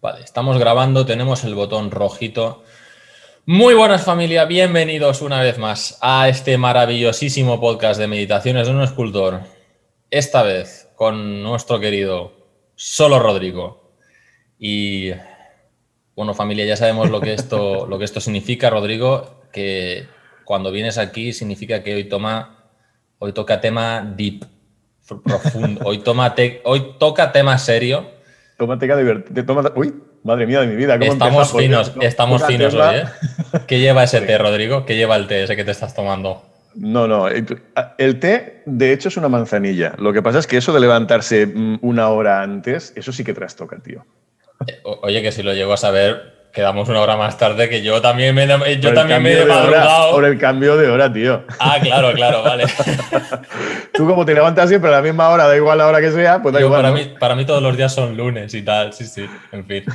Vale, estamos grabando, tenemos el botón rojito. Muy buenas familia, bienvenidos una vez más a este maravillosísimo podcast de meditaciones de un escultor. Esta vez con nuestro querido Solo Rodrigo. Y bueno familia, ya sabemos lo que esto, lo que esto significa, Rodrigo, que cuando vienes aquí significa que hoy toma, hoy toca tema deep, profundo, hoy, toma hoy toca tema serio Tómate divertido. Uy, madre mía de mi vida. ¿cómo estamos finos, estamos finos hoy, ¿eh? ¿Qué lleva ese té, Rodrigo? ¿Qué lleva el té ese que te estás tomando? No, no. El té, de hecho, es una manzanilla. Lo que pasa es que eso de levantarse mm, una hora antes, eso sí que trastoca, tío. Eh, oye, que si lo llego a saber, quedamos una hora más tarde que yo también me, yo también me he madrugado. por el cambio de hora, tío. Ah, claro, claro, vale. Tú como te levantas siempre a la misma hora, da igual la hora que sea, pues da igual. Para, mí, para mí todos los días son lunes y tal, sí, sí, en fin.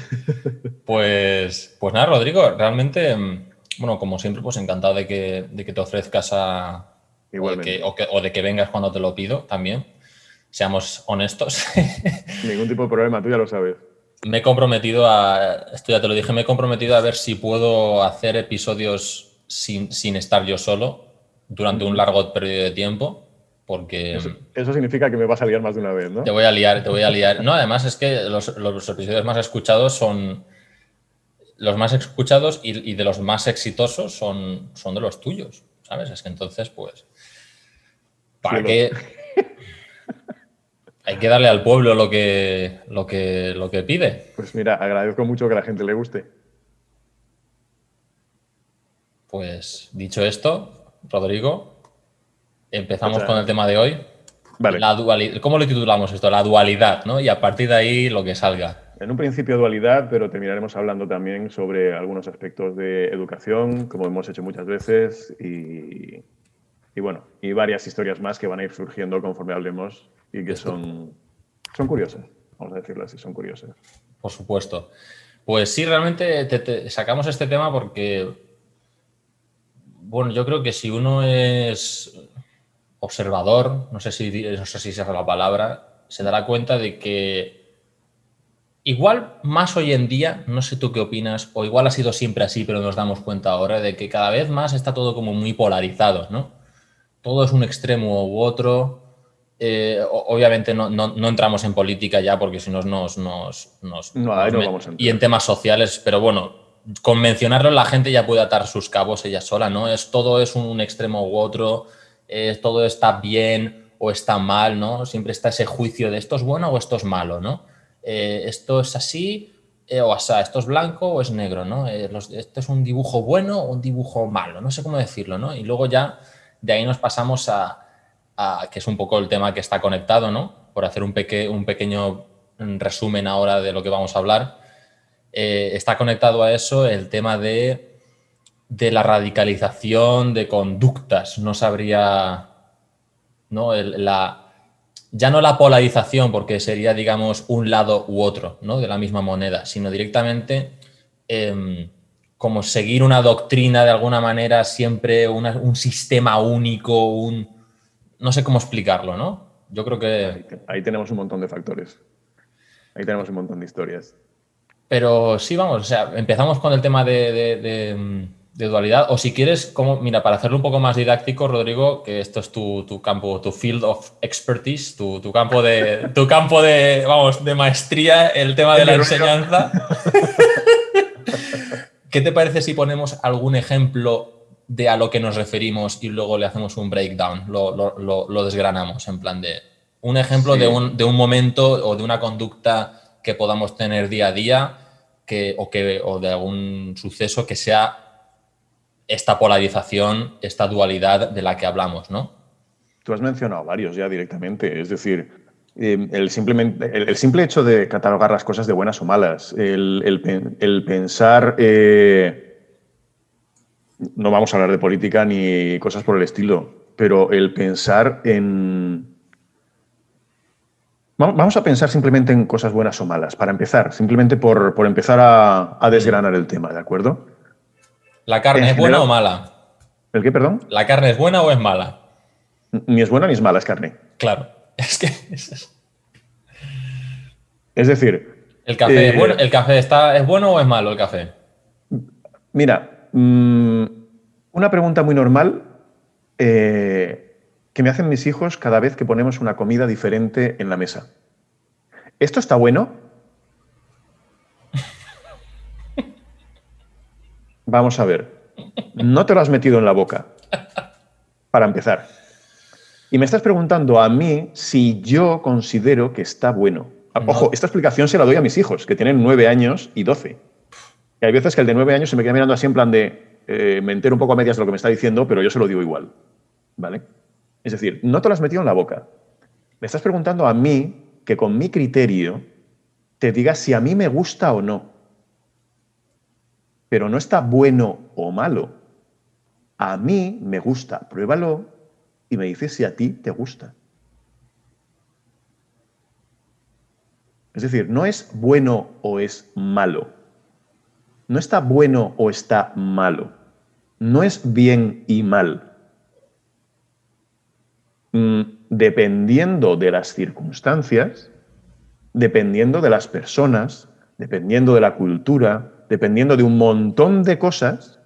Pues, pues nada, Rodrigo, realmente, mm, bueno, como siempre, pues encantado de que, de que te ofrezcas a... Igualmente. O o de que vengas cuando te lo pido también. Seamos honestos. Ningún tipo de problema, tú ya lo sabes. Me he comprometido a, esto ya te lo dije, me he comprometido a ver si puedo hacer episodios sin, estar yo solo durante un largo periodo de tiempo, porque... Eso, significa que me vas a liar más de una vez, ¿no? Te voy a liar, te voy a liar. No, además es que los, episodios más escuchados son... Los más escuchados y, de los más exitosos son, son de los tuyos, ¿sabes? Es que entonces, pues... ¿Para qué...? Hay que darle al pueblo lo que, lo que, lo que pide. Pues mira, agradezco mucho que a la gente le guste. Pues dicho esto, Rodrigo, empezamos con el tema de hoy. Vale. La dualidad, ¿Cómo lo titulamos esto? La dualidad, ¿no? Y a partir de ahí lo que salga. En un principio dualidad, pero terminaremos hablando también sobre algunos aspectos de educación, como hemos hecho muchas veces, y, y bueno, y varias historias más que van a ir surgiendo conforme hablemos y que son, son curiosas, vamos a decirlo así, son curiosas. Por supuesto. Pues sí, realmente sacamos este tema porque, bueno, yo creo que si uno es observador, no sé si, no sé si esa es la palabra, se dará cuenta de que igual más hoy en día, no sé tú qué opinas, o igual ha sido siempre así, pero nos damos cuenta ahora de que cada vez más está todo como muy polarizado, ¿no? Todo es un extremo u otro, eh, obviamente no, entramos en política ya porque si no nos... nos, y en temas sociales, pero bueno, con mencionarlo la gente ya puede atar sus cabos ella sola, ¿no? Es, todo es un extremo u otro, todo está bien o está mal, ¿no? Siempre está ese juicio de esto es bueno o esto es malo, ¿no? Eh, esto es así eh, o así, esto es blanco o es negro, ¿no? esto es un dibujo bueno o un dibujo malo, no sé cómo decirlo, ¿no? Y luego ya de ahí nos pasamos a que es un poco el tema que está conectado, ¿no? Por hacer un, pequeño resumen ahora de lo que vamos a hablar, eh, está conectado a eso el tema de, de, la radicalización de conductas. No sabría, ¿no? la, ya no la polarización, porque sería, digamos, un lado u otro ¿no? de la misma moneda, sino directamente em, como seguir una doctrina de alguna manera, siempre un sistema único, un, no sé cómo explicarlo, ¿no? Yo creo que... Ahí, tenemos un montón de factores. Ahí tenemos un montón de historias. Pero sí, vamos, o sea, empezamos con el tema de, dualidad. O si quieres, como, mira, para hacerlo un poco más didáctico, Rodrigo, que esto es tu, campo, tu field of expertise, tu, campo de, tu campo de, vamos, de maestría, el tema de la enseñanza. ¿Qué te parece si ponemos algún ejemplo de a lo que nos referimos y luego le hacemos un breakdown, lo, desgranamos en plan de un ejemplo de, un, de, un, momento o de una conducta que podamos tener día a día que, o, que, o de algún suceso que sea esta polarización, esta dualidad de la que hablamos, ¿no? Tú has mencionado varios ya directamente, es decir, eh, el, simplemente, el, simple hecho de catalogar las cosas de buenas o malas, el, pensar... Eh, no vamos a hablar de política ni cosas por el estilo, pero el pensar en... Vamos a pensar simplemente en cosas buenas o malas, para empezar, simplemente por, empezar a, desgranar el tema, ¿de acuerdo? ¿La carne es buena o mala? ¿El qué, perdón? ¿La carne es buena o es mala? Ni es buena ni es mala, es carne. Claro, es que... Es decir, ¿El café, es, Eh, bueno, ¿el café está, es bueno o es malo el café? Mira, mm, una pregunta muy normal eh, que me hacen mis hijos cada vez que ponemos una comida diferente en la mesa. ¿Esto está bueno? Vamos a ver. No te lo has metido en la boca, para empezar. Y me estás preguntando a mí si yo considero que está bueno. Ojo, esta explicación se la doy a mis hijos, que tienen nueve años y doce. Y hay veces que el de nueve años se me queda mirando así en plan de, eh, me entero un poco a medias de lo que me está diciendo, pero yo se lo digo igual. ¿Vale? Es decir, no te lo has metido en la boca. Me estás preguntando a mí que con mi criterio te diga si a mí me gusta o no. Pero no está bueno o malo. A mí me gusta, pruébalo y me dices si a ti te gusta. Es decir, no es bueno o es malo. No está bueno o está malo. No es bien y mal. Mm, dependiendo de las circunstancias, dependiendo de las personas, dependiendo de la cultura, dependiendo de un montón de cosas,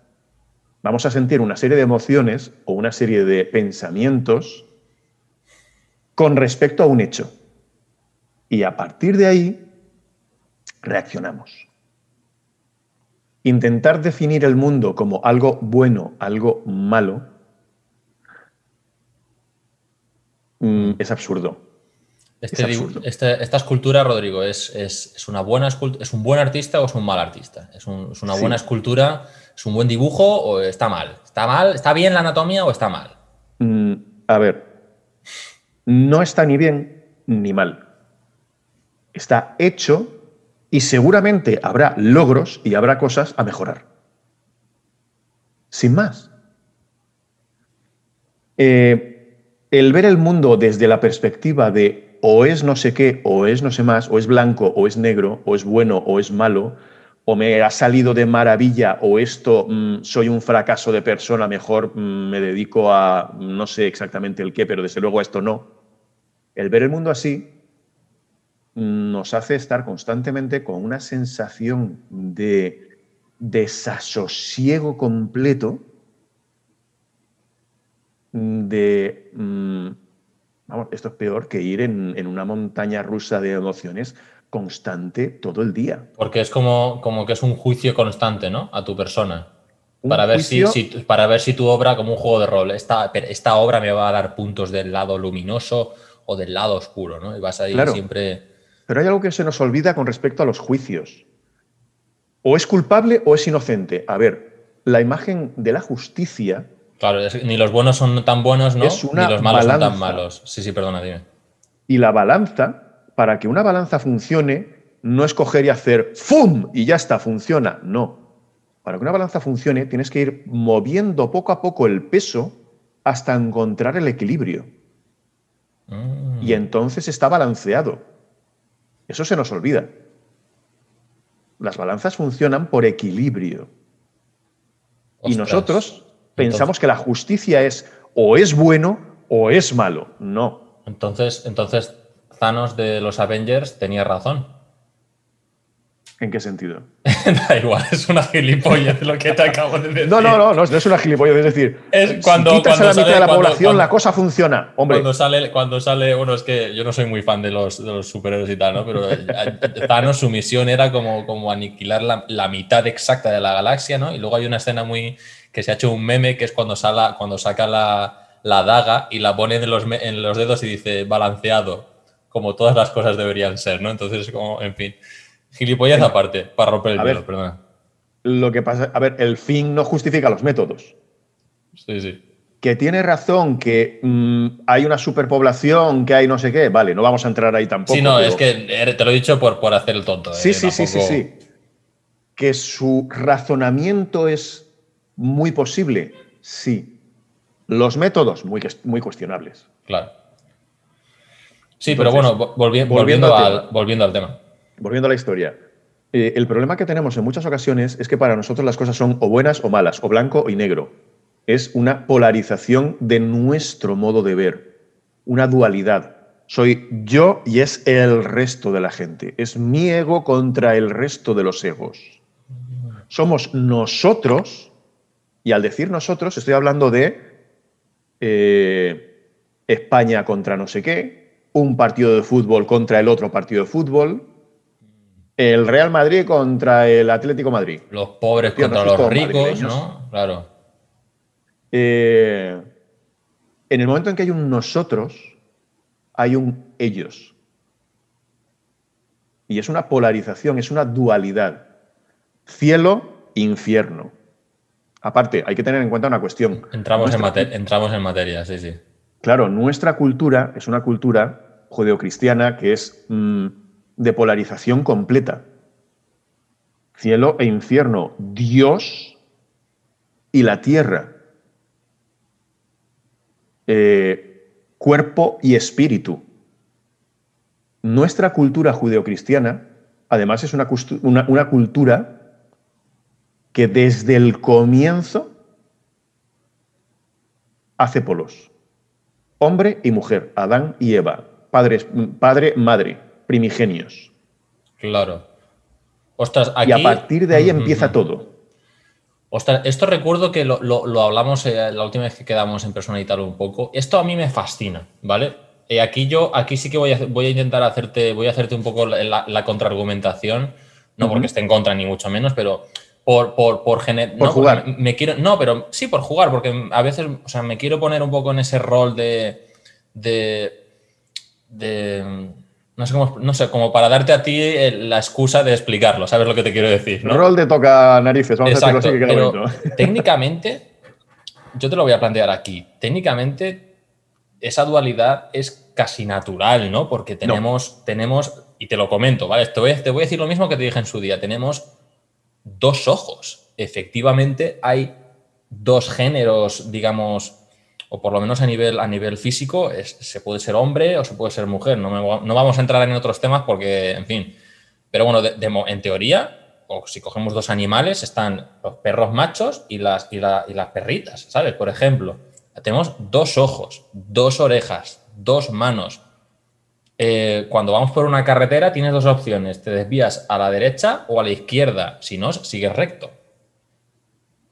vamos a sentir una serie de emociones o una serie de pensamientos con respecto a un hecho. Y a partir de ahí, reaccionamos. Intentar definir el mundo como algo bueno, algo malo, mm, es absurdo. Este Es dibu- absurdo. este- esta escultura, Rodrigo, ¿es, es- es una buena ¿es un buen artista o es un mal artista? ¿Es, un- es una Sí. buena escultura? ¿Es un buen dibujo o está mal? ¿Está mal? ¿Está bien la anatomía o está mal? Mm, a ver, no está ni bien ni mal. Está hecho y seguramente habrá logros y habrá cosas a mejorar. Sin más. Eh, el ver el mundo desde la perspectiva de o es no sé qué, o es no sé más, o es blanco, o es negro, o es bueno, o es malo, o me ha salido de maravilla, o esto mm, soy un fracaso de persona, mejor mm, me dedico a no sé exactamente el qué, pero desde luego a esto no. El ver el mundo así nos hace estar constantemente con una sensación de desasosiego completo, de, mm, vamos, esto es peor que ir en, en una montaña rusa de emociones constante todo el día. Porque es como, como que es un juicio constante, ¿no? A tu persona. Para ver, juicio- si, si- para ver si tu obra, como un juego de rol, esta, esta obra me va a dar puntos del lado luminoso o del lado oscuro, ¿no? Y vas a ir Claro. siempre. Pero hay algo que se nos olvida con respecto a los juicios. O es culpable o es inocente. A ver, la imagen de la justicia Claro, es- ni los buenos son tan buenos, ¿no? Es una ni los malos son tan malos. Sí, sí, perdona, dime. y la balanza, para que una balanza funcione, no es coger y hacer ¡fum! y ya está, funciona. No. Para que una balanza funcione, tienes que ir moviendo poco a poco el peso hasta encontrar el equilibrio. Mm. Y entonces está balanceado. Eso se nos olvida. Las balanzas funcionan por equilibrio. Y nosotros pensamos que la justicia es o es bueno o es malo. No. Entonces, entonces, Thanos de los Avengers tenía razón. ¿En qué sentido? da igual, es una gilipollez lo que te acabo de decir. No, no, no, no, no es una gilipollez. Es decir, Es cuando- si quitas cuando a la mitad de la cuando- población, cuando- la cosa funciona. Hombre, Cuando sale, cuando sale, bueno, es que yo no soy muy fan de los, de los superhéroes y tal, ¿no? Pero eh, Thanos, su misión era como, como aniquilar la, la mitad exacta de la galaxia, ¿no? Y luego hay una escena muy que se ha hecho un meme que es cuando, sala, cuando saca la, la daga y la pone en los, en los dedos y dice balanceado, como todas las cosas deberían ser, ¿no? Entonces es como, en fin, gilipollez aparte, para romper el A ver. perdona. lo que pasa, a ver, el fin no justifica los métodos. Sí, sí. Que tiene razón que mm, hay una superpoblación, que hay no sé qué, vale, no vamos a entrar ahí tampoco. Sí, no, pero- es que eh, te lo he dicho por, por hacer el tonto. Sí, eh, sí, sí, sí, sí. Que su razonamiento es muy posible, sí. Los métodos, muy, muy cuestionables. Claro. Sí, pero bueno, volvi- al volviendo al tema. Volviendo a la historia. eh, el problema que tenemos en muchas ocasiones es que para nosotros las cosas son o buenas o malas, o blanco y negro. Es una polarización de nuestro modo de ver, una dualidad. Soy yo y es el resto de la gente. Es mi ego contra el resto de los egos. Somos nosotros, y al decir nosotros estoy hablando de eh, España contra no sé qué, un partido de fútbol contra el otro partido de fútbol, el Real Madrid contra el Atlético Madrid. Los pobres contra los ricos, ¿no? Claro. Eh, en el momento en que hay un nosotros, hay un ellos. Y es una polarización, es una dualidad. Cielo, infierno. Aparte, hay que tener en cuenta una cuestión. Entramos, en, entramos en materia, sí, sí. Claro, nuestra cultura es una cultura judeocristiana que es mm, de polarización completa. Cielo e infierno, Dios y la tierra. Eh, cuerpo y espíritu. Nuestra cultura judeocristiana, además, es una, una cultura que desde el comienzo hace polos. Hombre y mujer, Adán y Eva, padres, padre, madre, primigenios. Claro. Ostras, Y a partir de ahí empieza todo. Ostras, esto recuerdo que lo, hablamos eh, la última vez que quedamos en persona y tal un poco. Esto a mí me fascina, ¿vale? Eh, aquí yo, aquí sí que voy a, voy a intentar hacerte, voy a hacerte un poco la, contraargumentación, no porque esté en contra ni mucho menos, pero por, por, por, por jugar. Me, quiero, no, pero sí por jugar, porque a veces, o sea, me quiero poner un poco en ese rol de, de, de no sé, cómo, no sé, como para darte a ti la excusa de explicarlo, ¿sabes lo que te quiero decir? ¿no? Rol de toca narices, vamos a decirlo así que técnicamente, yo te lo voy a plantear aquí, técnicamente esa dualidad es casi natural, ¿no? Porque tenemos, tenemos y te lo comento, ¿vale? Te voy, te voy a decir lo mismo que te dije en su día, tenemos dos ojos. Efectivamente hay dos géneros, digamos, o por lo menos a nivel, a nivel físico, se puede ser hombre o se puede ser mujer. No, no, vamos a entrar en otros temas porque, en fin. Pero bueno, en teoría, o si cogemos dos animales, están los perros machos y las, y, las perritas, ¿sabes? Por ejemplo, tenemos dos ojos, dos orejas, dos manos. Eh, cuando vamos por una carretera tienes dos opciones, te desvías a la derecha o a la izquierda, si no, sigues recto.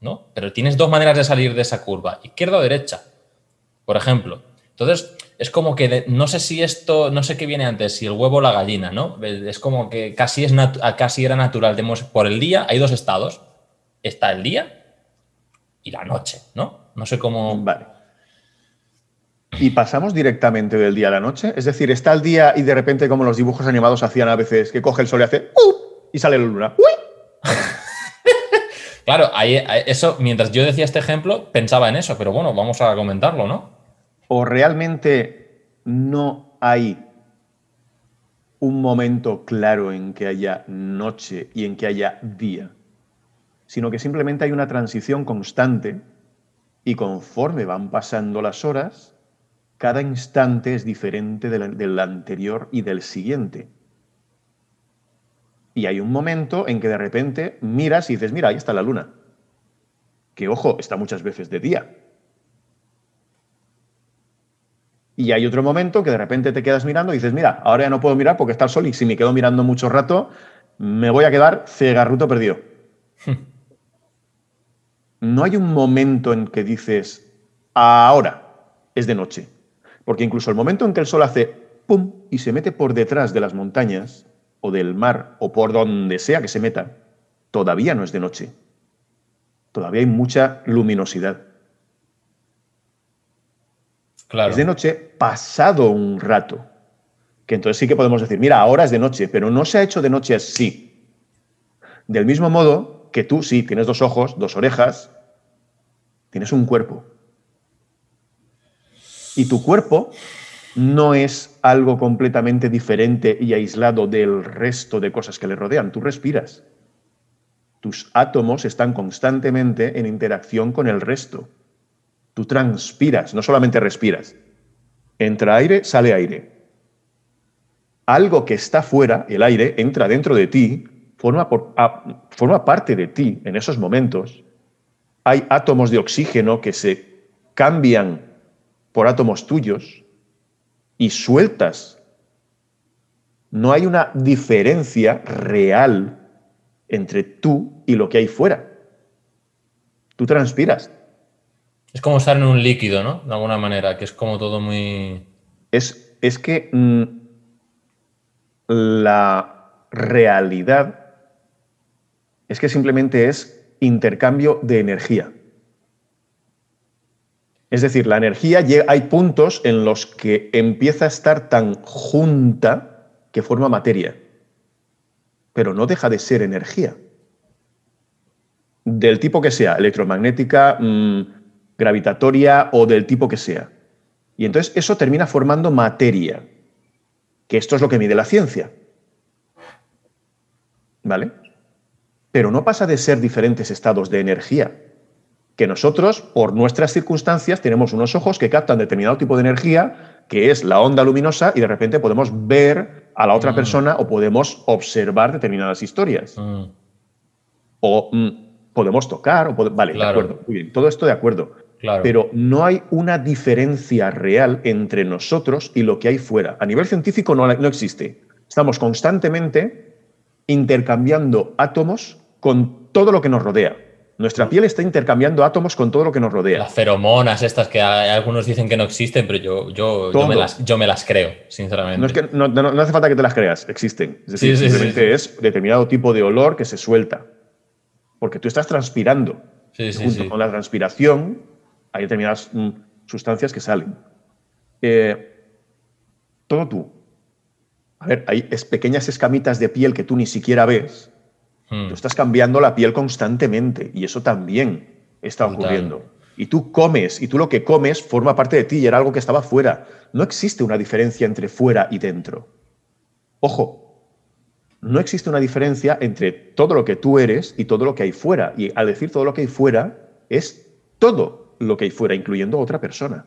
¿No? Pero tienes dos maneras de salir de esa curva, izquierda o derecha por ejemplo. Entonces, es como que no sé si esto, no sé qué viene antes, si el huevo o la gallina, ¿no? Es como que casi, es casi era natural. Tenemos por el día, hay dos estados. Está el día y la noche, ¿no? No sé cómo. Vale. ¿Y pasamos directamente del día a la noche? Es decir, está el día y de repente, como los dibujos animados hacían a veces, que coge el sol y hace ¡Uh! y sale la luna. ¡Uy! claro, ahí, eso, mientras yo decía este ejemplo, pensaba en eso, pero bueno, vamos a comentarlo, ¿no? O realmente no hay un momento claro en que haya noche y en que haya día, sino que simplemente hay una transición constante y conforme van pasando las horas, cada instante es diferente del, anterior y del siguiente. Y hay un momento en que de repente miras y dices, mira, ahí está la luna. Que ojo, está muchas veces de día, Y hay otro momento que de repente te quedas mirando y dices, mira, ahora ya no puedo mirar porque está el sol y si me quedo mirando mucho rato, me voy a quedar cegarruto perdido. no hay un momento en que dices, ahora es de noche. Porque incluso el momento en que el sol hace pum y se mete por detrás de las montañas o del mar o por donde sea que se meta, todavía no es de noche. Todavía hay mucha luminosidad. Es de noche pasado un rato. Que entonces sí que podemos decir, mira, ahora es de noche, pero no se ha hecho de noche así. Del mismo modo que tú sí tienes dos ojos, dos orejas, tienes un cuerpo. Y tu cuerpo no es algo completamente diferente y aislado del resto de cosas que le rodean. Tú respiras. Tus átomos están constantemente en interacción con el resto. Tú transpiras, no solamente respiras. Entra aire, sale aire. Algo que está fuera, el aire, entra dentro de ti, forma, forma parte de ti en esos momentos. Hay átomos de oxígeno que se cambian por átomos tuyos. y sueltas. No hay una diferencia real entre tú y lo que hay fuera. Tú transpiras. Es como estar en un líquido, ¿no? De alguna manera, que es como todo muy... Es, es que mm, la realidad es que simplemente es intercambio de energía. Es decir, la energía, hay puntos en los que empieza a estar tan junta que forma materia, pero no deja de ser energía. Del tipo que sea, electromagnética, mm, gravitatoria o del tipo que sea. Y entonces eso termina formando materia, que esto es lo que mide la ciencia. ¿Vale? Pero no pasa de ser diferentes estados de energía que nosotros, por nuestras circunstancias, tenemos unos ojos que captan determinado tipo de energía, que es la onda luminosa, y de repente podemos ver a la otra mm. persona o podemos observar determinadas historias. Mm. O mm, podemos tocar, o vale, de acuerdo, muy bien, todo esto de acuerdo. Pero no hay una diferencia real entre nosotros y lo que hay fuera. A nivel científico no, no existe. Estamos constantemente intercambiando átomos con todo lo que nos rodea. Nuestra piel está intercambiando átomos con todo lo que nos rodea. Las feromonas, estas que algunos dicen que no existen, pero yo, yo, yo, me, las, creo, sinceramente. No, es que, no, hace falta que te las creas, existen. Es decir, simplemente es determinado tipo de olor que se suelta. Porque tú estás transpirando. Junto con la transpiración hay determinadas mm, sustancias que salen. Eh, todo tú. A ver, hay pequeñas escamitas de piel que tú ni siquiera ves Hmm. Tú estás cambiando la piel constantemente y eso también está ocurriendo. Y tú comes, y tú lo que comes forma parte de ti y era algo que estaba fuera. No existe una diferencia entre fuera y dentro. Ojo, no existe una diferencia entre todo lo que tú eres y todo lo que hay fuera. Y al decir todo lo que hay fuera, es todo lo que hay fuera, incluyendo a otra persona.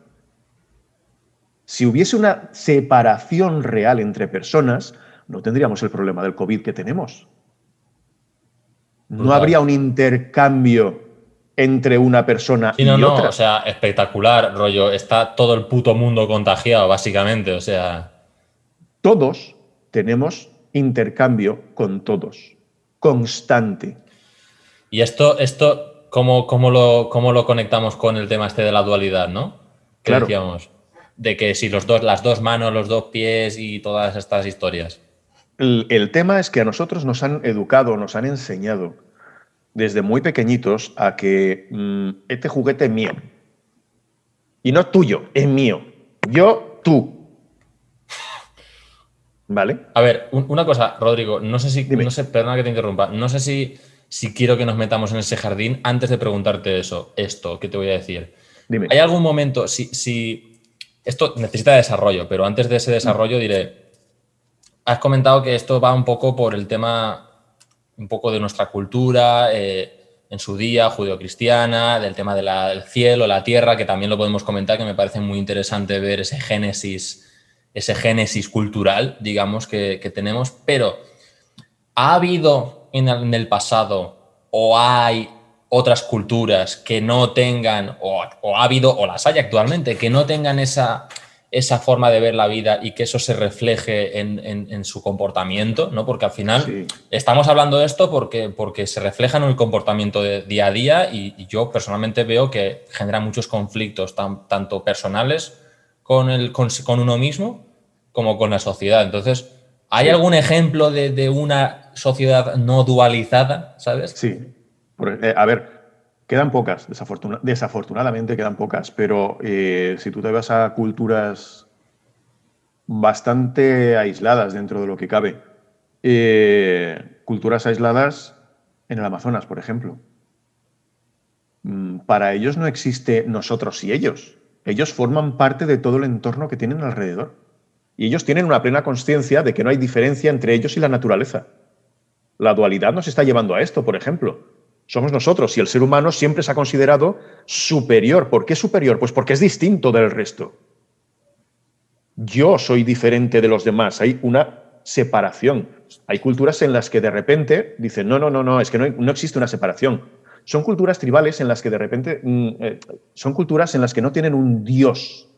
Si hubiese una separación real entre personas, no tendríamos el problema del COVID que tenemos. No habría un intercambio entre una persona y no, otra. o sea, espectacular, rollo. Está todo el puto mundo contagiado, básicamente, o sea. Todos tenemos intercambio con todos, constante. Y esto, esto ¿cómo, cómo, lo, cómo lo conectamos con el tema este de la dualidad, no? Que claro. decíamos. De que si los dos, las dos manos, los dos pies y todas estas historias. El, tema es que a nosotros nos han educado, nos han enseñado desde muy pequeñitos a que mm, este juguete es mío. Y no tuyo, es mío. Yo, tú. ¿Vale? A ver, una cosa, Rodrigo, no sé si, no sé, perdona que te interrumpa, no sé si, si quiero que nos metamos en ese jardín antes de preguntarte eso, esto que te voy a decir. Dime. ¿Hay algún momento, si, si esto necesita desarrollo, pero antes de ese desarrollo diré, has comentado que esto va un poco por el tema, un poco de nuestra cultura, eh, en su día, judeocristiana, del tema del cielo, la tierra, que también lo podemos comentar, que me parece muy interesante ver ese génesis, ese génesis cultural, digamos, que, tenemos. Pero, ¿ha habido en el, en pasado o hay otras culturas que no tengan, o, o ha habido, o las hay actualmente, que no tengan esa esa forma de ver la vida y que eso se refleje en, su comportamiento, ¿no? Porque al final estamos hablando de esto porque, porque se refleja en el comportamiento de día a día y, yo personalmente veo que genera muchos conflictos, tanto personales con, el, con, uno mismo como con la sociedad. Entonces, ¿hay algún ejemplo de, una sociedad no dualizada, sabes? Sí. Eh, a ver, Quedan pocas, desafortunadamente quedan pocas, pero eh, si tú te vas a culturas bastante aisladas dentro de lo que cabe, eh, culturas aisladas en el Amazonas, por ejemplo. Mm, para ellos no existe nosotros y ellos. Ellos forman parte de todo el entorno que tienen alrededor. Y ellos tienen una plena conciencia de que no hay diferencia entre ellos y la naturaleza. La dualidad nos está llevando a esto, por ejemplo somos nosotros y el ser humano siempre se ha considerado superior. ¿Por qué superior? Pues porque es distinto del resto. Yo soy diferente de los demás. Hay una separación. Hay culturas en las que de repente dicen, no, no, no, no, es que no, existe una separación. Son culturas tribales en las que de repente, mm, eh, son culturas en las que no tienen un Dios,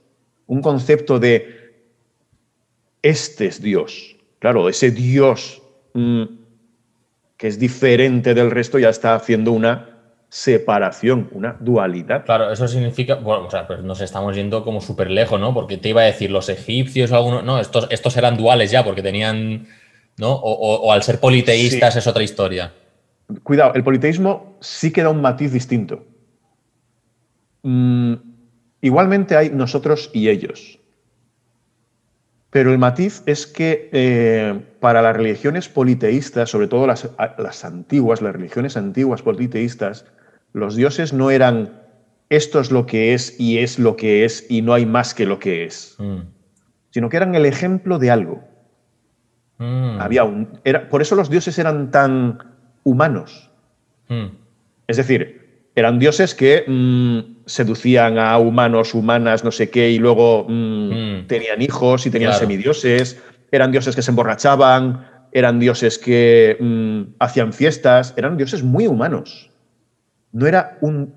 un concepto de este es Dios. Claro, ese Dios mm, que es diferente del resto ya está haciendo una separación, una dualidad. Claro, eso significa, bueno, o sea, pues nos estamos yendo como súper lejos, ¿no? Porque te iba a decir, los egipcios o algunos, no, estos, estos eran duales ya, porque tenían, ¿no? O, al ser politeístas es otra historia. Cuidado, el politeísmo sí queda un matiz distinto. Mm, igualmente hay nosotros y ellos. Pero el matiz es que eh, para las religiones politeístas, sobre todo las, las, antiguas, las religiones antiguas politeístas, los dioses no eran esto es lo que es y es lo que es y no hay más que lo que es, mm. sino que eran el ejemplo de algo. Mm. Había un, era, por eso los dioses eran tan humanos. Mm. Es decir, eran dioses que seducían a humanos, humanas, no sé qué, y luego mm, mm. tenían hijos y tenían semidioses, eran dioses que se emborrachaban, eran dioses que mm, hacían fiestas, eran dioses muy humanos. No era un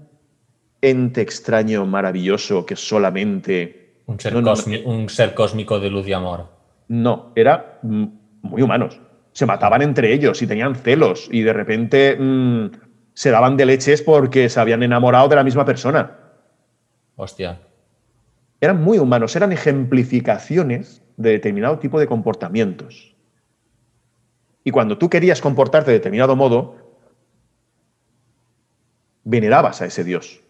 ente extraño, maravilloso, que solamente... Un ser, un ser cósmico de luz y amor. No, era muy humanos. Se mataban entre ellos y tenían celos y de repente se daban de leches porque se habían enamorado de la misma persona. Hostia. Eran muy humanos, eran ejemplificaciones de determinado tipo de comportamientos. Y cuando tú querías comportarte de determinado modo, venerabas a ese Dios.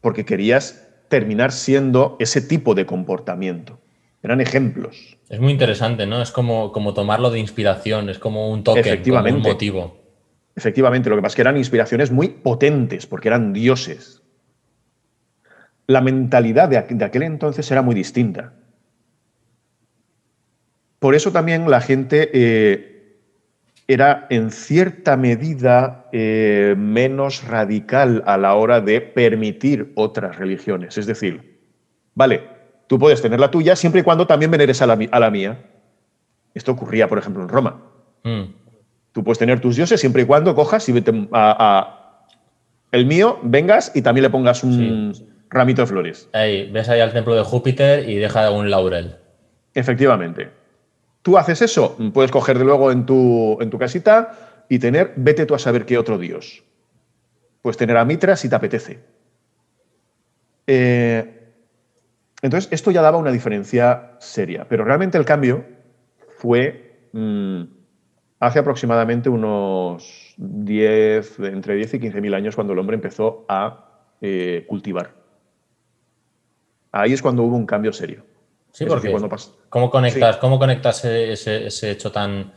Porque querías terminar siendo ese tipo de comportamiento. Eran ejemplos. Es muy interesante, ¿no? Es como, como tomarlo de inspiración, es como un toque, como un motivo. Efectivamente, lo que pasa es que eran inspiraciones muy potentes, porque eran dioses. La mentalidad de, aquel entonces era muy distinta. Por eso también la gente eh, era en cierta medida eh, menos radical a la hora de permitir otras religiones. Es decir, vale, tú puedes tener la tuya siempre y cuando también veneres a la, mía. Esto ocurría, por ejemplo, en Roma. Mm. Tú puedes tener tus dioses siempre y cuando cojas y vete a, el mío, vengas y también le pongas un ramito de flores. Ahí, ves ahí al templo de Júpiter y deja un laurel. Efectivamente. Tú haces eso, puedes coger de luego en tu, en tu casita y tener, vete tú a saber qué otro dios. Puedes tener a Mitra si te apetece. Eh, entonces, esto ya daba una diferencia seria, pero realmente el cambio fue mm, hace aproximadamente unos 10, entre 10 y 15 mil años cuando el hombre empezó a eh, cultivar. Ahí es cuando hubo un cambio serio. Sí, porque ¿cómo conectas, ¿cómo conectas ese, hecho tan,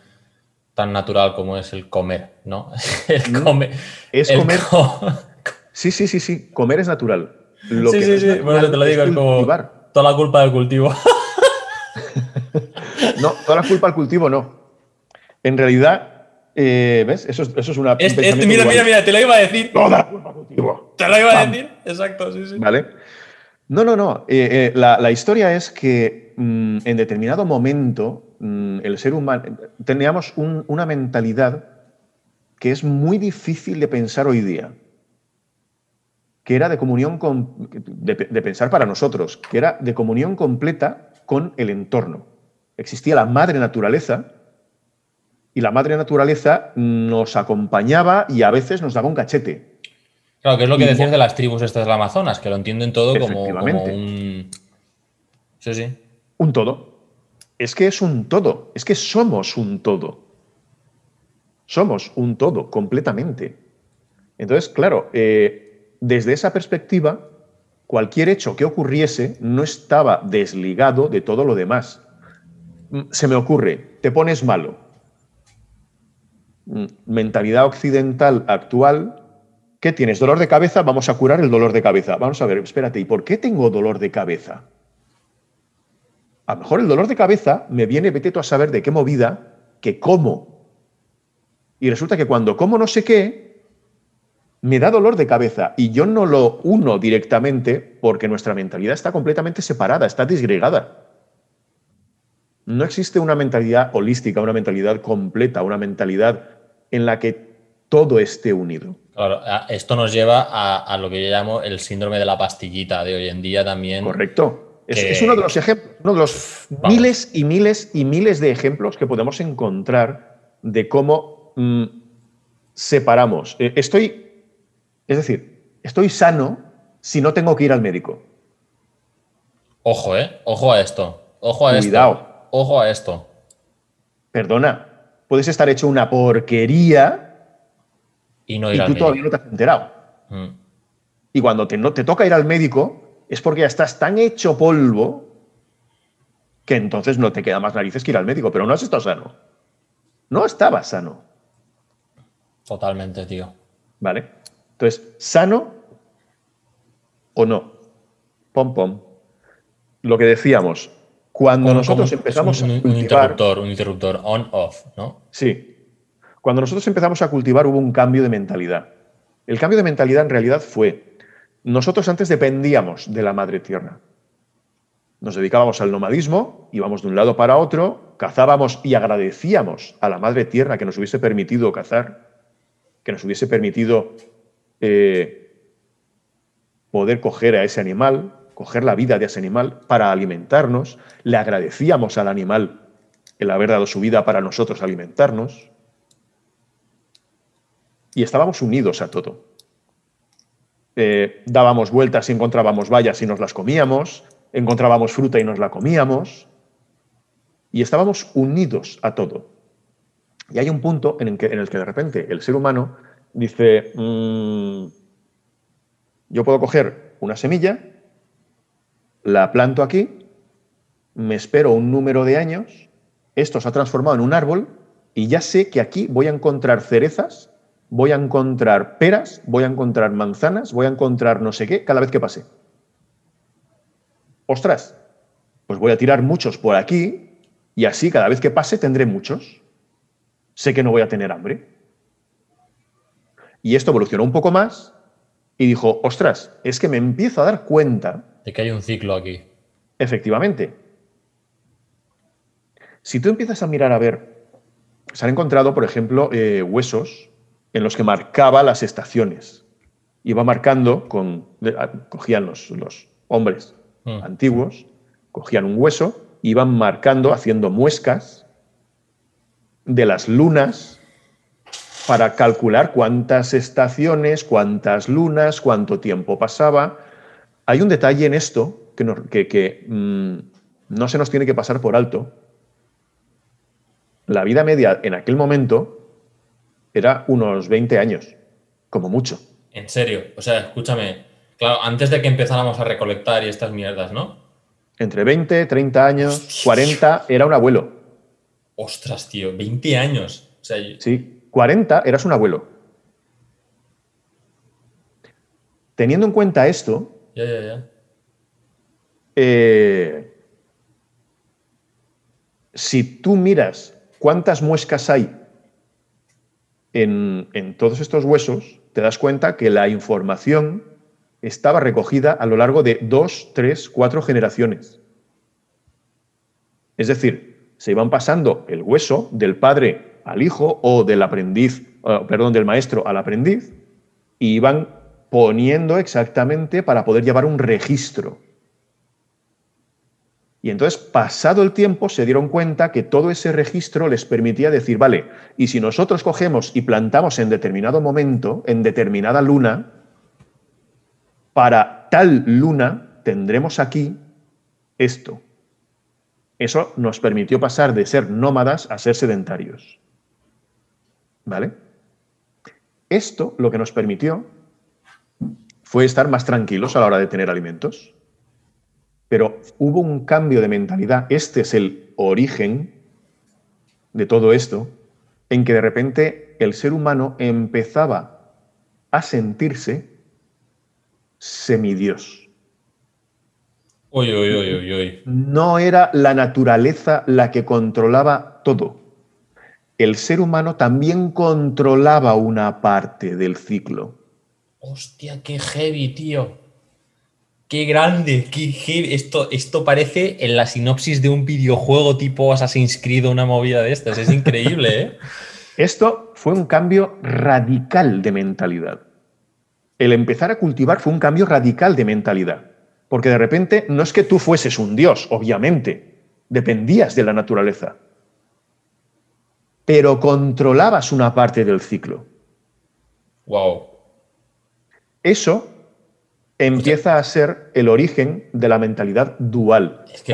tan natural como es el comer? ¿no? El mm. comer. Es comer. sí, sí, sí, sí. Comer es natural. sí, sí, sí. Bueno, te lo digo, es como toda la culpa del cultivo. no, toda la culpa del cultivo no. En realidad, eh, ¿ves? Eso, eso, es una. Este, mira, mira, mira, te lo iba a decir. Toda culpa cultivo. Te lo iba a decir. Exacto, sí, sí. Vale. No, no, no. Eh, eh, la, historia es que mm, en determinado momento mm, el ser humano. Teníamos una mentalidad que es muy difícil de pensar hoy día. Que era de comunión con. de pensar para nosotros, que era de comunión completa con el entorno. Existía la madre naturaleza y la madre naturaleza nos acompañaba y a veces nos daba un cachete. Claro, que es lo que decías de las tribus estas del Amazonas, que lo entienden todo como, un... Sí, sí. Un todo. Es que es un todo, es que somos un todo. Somos un todo, completamente. Entonces, claro, eh, desde esa perspectiva, cualquier hecho que ocurriese no estaba desligado de todo lo demás. Mm, se me ocurre, te pones malo, Mm, mentalidad occidental actual, ¿qué tienes? ¿Dolor de cabeza? Vamos a curar el dolor de cabeza. Vamos a ver, espérate, ¿y por qué tengo dolor de cabeza? A lo mejor el dolor de cabeza me viene, vete tú a saber de qué movida, que como. Y resulta que cuando como no sé qué, me da dolor de cabeza y yo no lo uno directamente porque nuestra mentalidad está completamente separada, está disgregada. No existe una mentalidad holística, una mentalidad completa, una mentalidad en la que todo esté unido. Claro, esto nos lleva a, lo que yo llamo el síndrome de la pastillita de hoy en día también. Correcto. Es, uno de los ejemplos. uno de los miles y miles y miles de ejemplos que podemos encontrar de cómo mm, separamos. Eh, estoy, es decir, estoy sano si no tengo que ir al médico. Ojo, ¿eh? Ojo a esto. Ojo a Cuidado. esto. Ojo a esto. Perdona, puedes estar hecho una porquería Y no y al tú médico. todavía no te has enterado. Mm. Y cuando te, no, te toca ir al médico es porque ya estás tan hecho polvo que entonces no te queda más narices que ir al médico, pero no has estado sano. No estabas sano, Totalmente, tío. ¿vale? Entonces, ¿sano o no? Pom, pom. Lo que decíamos, cuando Como- nosotros como empezamos un, a un interruptor, un interruptor on-off, ¿no? Sí. Cuando nosotros empezamos a cultivar hubo un cambio de mentalidad. El cambio de mentalidad en realidad fue, nosotros antes dependíamos de la madre tierra. Nos dedicábamos al nomadismo, íbamos de un lado para otro, cazábamos y agradecíamos a la madre tierra que nos hubiese permitido cazar, que nos hubiese permitido eh, poder coger a ese animal, coger la vida de ese animal para alimentarnos. Le agradecíamos al animal el haber dado su vida para nosotros alimentarnos. Y estábamos unidos a todo. Eh, dábamos vueltas y encontrábamos vallas y nos las comíamos, encontrábamos fruta y nos la comíamos, y estábamos unidos a todo. Y hay un punto en el que, de repente el ser humano dice, "Mm, yo puedo coger una semilla, la planto aquí, me espero un número de años, esto se ha transformado en un árbol y ya sé que aquí voy a encontrar cerezas, voy a encontrar peras, voy a encontrar manzanas, voy a encontrar no sé qué cada vez que pase. Ostras, pues voy a tirar muchos por aquí y así cada vez que pase tendré muchos. Sé que no voy a tener hambre. Y esto evolucionó un poco más y dijo, ostras, es que me empiezo a dar cuenta De que hay un ciclo aquí. Efectivamente. Si tú empiezas a mirar a ver, se han encontrado, por ejemplo, eh, huesos en los que marcaba las estaciones. Iba marcando con. cogían los, los hombres Mm. antiguos, cogían un hueso, iban marcando, haciendo muescas de las lunas para calcular cuántas estaciones, cuántas lunas, cuánto tiempo pasaba. Hay un detalle en esto que, nos- que- que, mm, no se nos tiene que pasar por alto. La vida media en aquel momento era unos 20 años, como mucho. En serio. O sea, escúchame. Claro, antes de que empezáramos a recolectar y estas mierdas, ¿no? Entre 20, 30 años, 40 era un abuelo. Ostras, tío. 20 años. O sea, yo- Sí, 40 eras un abuelo. Teniendo en cuenta esto, ya, ya, ya. eh, si tú miras cuántas muescas hay en, todos estos huesos, te das cuenta que la información estaba recogida a lo largo de dos, tres, cuatro generaciones. Es decir, se iban pasando el hueso del padre al hijo o del aprendiz, eh, perdón, del maestro al aprendiz y iban poniendo exactamente para poder llevar un registro. Y entonces, pasado el tiempo, se dieron cuenta que todo ese registro les permitía decir, vale, y si nosotros cogemos y plantamos en determinado momento, en determinada luna, para tal luna tendremos aquí esto. Eso nos permitió pasar de ser nómadas a ser sedentarios. ¿Vale? Esto lo que nos permitió fue estar más tranquilos a la hora de tener alimentos. Pero hubo un cambio de mentalidad. Este es el origen de todo esto, en que de repente el ser humano empezaba a sentirse semidios. No era la naturaleza la que controlaba todo. El ser humano también controlaba una parte del ciclo. Hostia, qué heavy, tío. Qué grande, qué heavy. Esto, esto parece en la sinopsis de un videojuego tipo Assassin's Creed o una movida de estas. Es increíble, ¿eh? Esto fue un cambio radical de mentalidad. El empezar a cultivar fue un cambio radical de mentalidad. Porque de repente no es que tú fueses un dios, obviamente, dependías de la naturaleza, pero controlabas una parte del ciclo. Wow. Eso empieza a ser el origen de la mentalidad dual. Es que,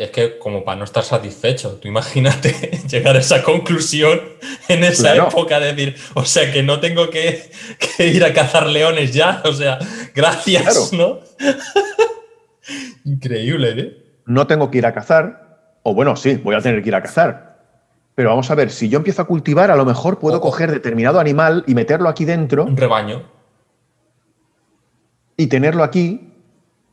es que como para no estar satisfecho, tú imagínate llegar a esa conclusión en esa época, de decir, o sea, que no tengo que, ir a cazar leones ya, o sea, gracias, ¿no? Increíble, ¿eh? No tengo que ir a cazar, o bueno, sí, voy a tener que ir a cazar. Pero vamos a ver, si yo empiezo a cultivar, a lo mejor puedo coger determinado animal y meterlo aquí dentro. Un rebaño y tenerlo aquí.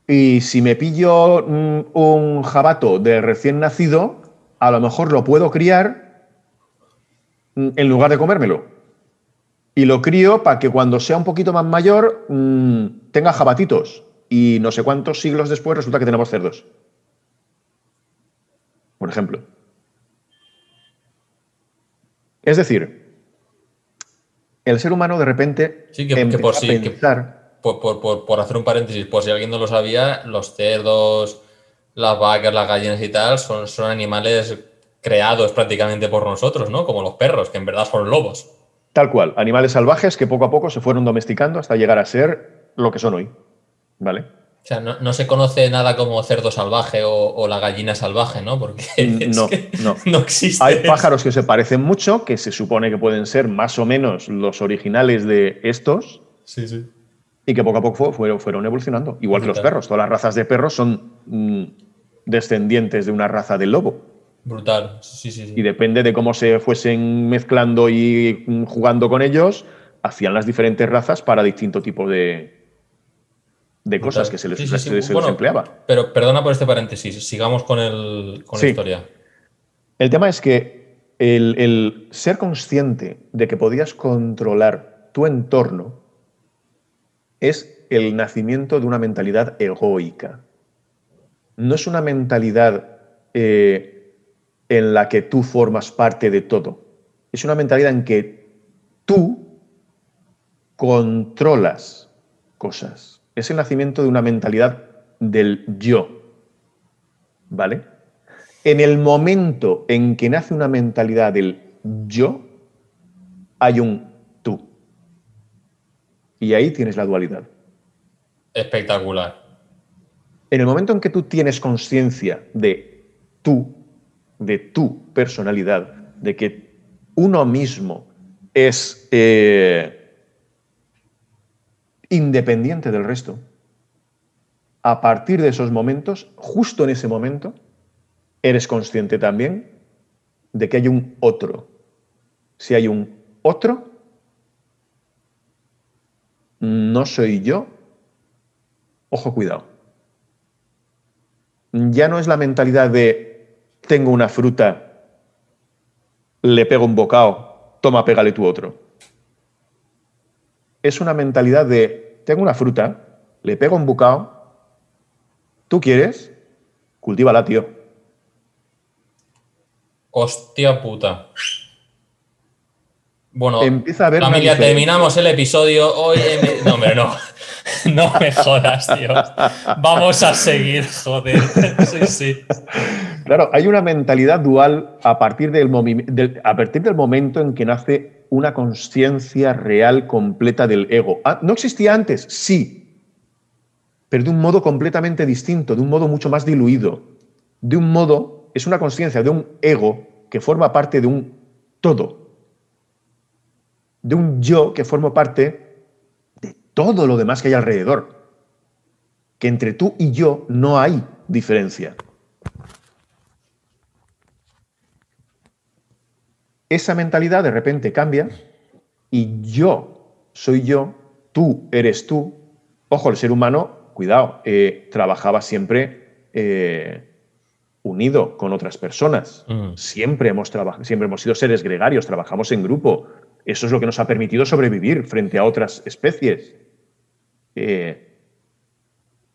Y si me pillo mm, un jabato de recién nacido, a lo mejor lo puedo criar mm, en lugar de comérmelo. Y lo crío para que cuando sea un poquito más mayor mm, tenga jabatitos. Y no sé cuántos siglos después resulta que tenemos cerdos. Por ejemplo. Es decir, el ser humano de repente sí, que, por sí, por, hacer un paréntesis, por si alguien no lo sabía, los cerdos, las vacas, las gallinas y tal son, son animales creados prácticamente por nosotros, ¿no? Como los perros, que en verdad son lobos. Tal cual, animales salvajes que poco a poco se fueron domesticando hasta llegar a ser lo que son hoy. ¿Vale? O sea, no, se conoce nada como cerdo salvaje o, la gallina salvaje, ¿no? Porque no, no. no existe. Hay pájaros que se parecen mucho, que se supone que pueden ser más o menos los originales de estos. Sí, sí y que poco a poco fueron, fueron evolucionando. Igual que los perros. Todas las razas de perros son mm, descendientes de una raza del lobo. Brutal, sí, sí, sí. Y depende de cómo se fuesen mezclando y mm, jugando con ellos, hacían las diferentes razas para distinto tipo de, de cosas que se les, empleaba. Pero perdona por este paréntesis, sigamos con, el, con la historia. El tema es que el, el ser consciente de que podías controlar tu entorno es el nacimiento de una mentalidad egoica. No es una mentalidad eh, en la que tú formas parte de todo. Es una mentalidad en que tú controlas cosas. Es el nacimiento de una mentalidad del yo. ¿Vale? En el momento en que nace una mentalidad del yo, hay un y ahí tienes la dualidad. Espectacular. En el momento en que tú tienes conciencia de tú, de tu personalidad, de que uno mismo es eh, independiente del resto, a partir de esos momentos, justo en ese momento, eres consciente también de que hay un otro. Si hay un otro, no soy yo, ojo cuidado. Ya no es la mentalidad de tengo una fruta, le pego un bocado, toma, pégale tú otro. Es una mentalidad de tengo una fruta, le pego un bocado, tú quieres, cultívala, tío. Hostia puta. Bueno, Empieza a ver familia, terminamos el episodio hoy. No, hombre, no. No me jodas, tío. Vamos a seguir, joder. Sí, sí. Claro, hay una mentalidad dual a partir del, a partir del momento en que nace una conciencia real completa del ego. Ah, ¿No existía antes? Sí. Pero de un modo completamente distinto, de un modo mucho más diluido. De un modo, es una conciencia de un ego que forma parte de un todo de un yo que formo parte de todo lo demás que hay alrededor. Que entre tú y yo no hay diferencia. Esa mentalidad de repente cambia y yo soy yo, tú eres tú. Ojo, el ser humano, cuidado, eh, trabajaba siempre eh, unido con otras personas. Mm. Siempre, hemos siempre hemos sido seres gregarios, trabajamos en grupo, eso es lo que nos ha permitido sobrevivir frente a otras especies. Eh,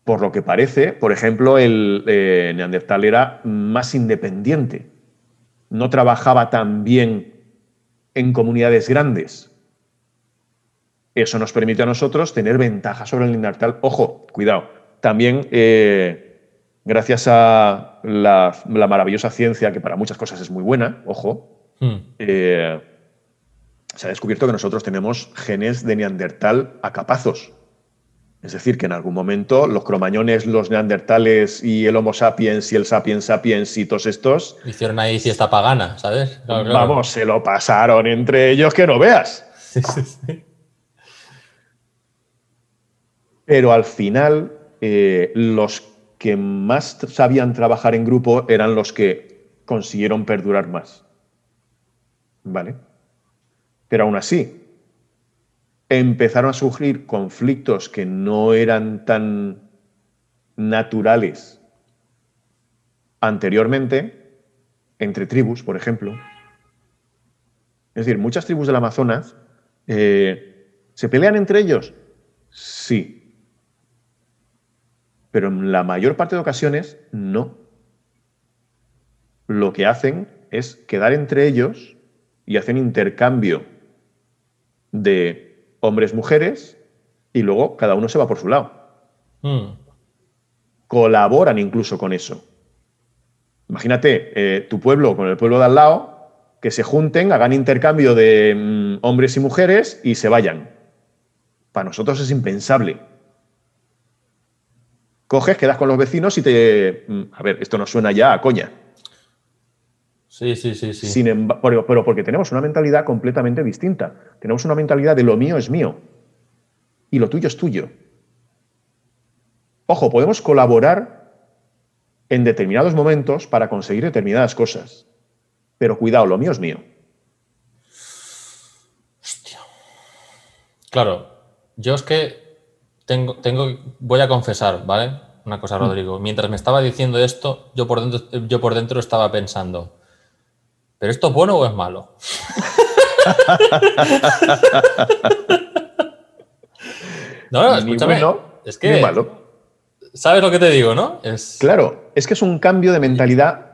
por lo que parece, por ejemplo, el eh, neandertal era más independiente. No trabajaba tan bien en comunidades grandes. Eso nos permite a nosotros tener ventaja sobre el neandertal. Ojo, cuidado, también eh, gracias a la, maravillosa ciencia, que para muchas cosas es muy buena, ojo, hmm. eh, se ha descubierto que nosotros tenemos genes de neandertal a capazos. Es decir, que en algún momento los cromañones, los neandertales y el Homo sapiens y el sapiens sapiens y todos estos. Hicieron ahí fiesta pagana, ¿sabes? Vamos, se lo pasaron entre ellos que no veas. Sí, sí, sí. Pero al final, eh, los que más sabían trabajar en grupo eran los que consiguieron perdurar más. ¿Vale? Pero aún así, empezaron a surgir conflictos que no eran tan naturales anteriormente, entre tribus, por ejemplo. Es decir, muchas tribus del Amazonas eh, se pelean entre ellos. Sí. Pero en la mayor parte de ocasiones, no. Lo que hacen es quedar entre ellos y hacen intercambio de hombres, mujeres, y luego cada uno se va por su lado. Hmm. Colaboran incluso con eso. Imagínate eh, tu pueblo con el pueblo de al lado, que se junten, hagan intercambio de mm, hombres y mujeres y se vayan. Para nosotros es impensable. Coges, quedas con los vecinos y te... Mm, a ver, esto nos suena ya a coña. Sí, sí, sí, sí. Sin pero, porque tenemos una mentalidad completamente distinta. Tenemos una mentalidad de lo mío es mío y lo tuyo es tuyo. Ojo, podemos colaborar en determinados momentos para conseguir determinadas cosas. Pero cuidado, lo mío es mío. Hostia. Claro, yo es que tengo, tengo, voy a confesar, ¿vale? Una cosa, mm. Rodrigo. Mientras me estaba diciendo esto, yo por dentro, yo por dentro estaba pensando, ¿Pero esto es bueno o es malo? no, no, escúchame. es que. malo. ¿Sabes lo que te digo, no? Es... Claro, es que es un cambio de mentalidad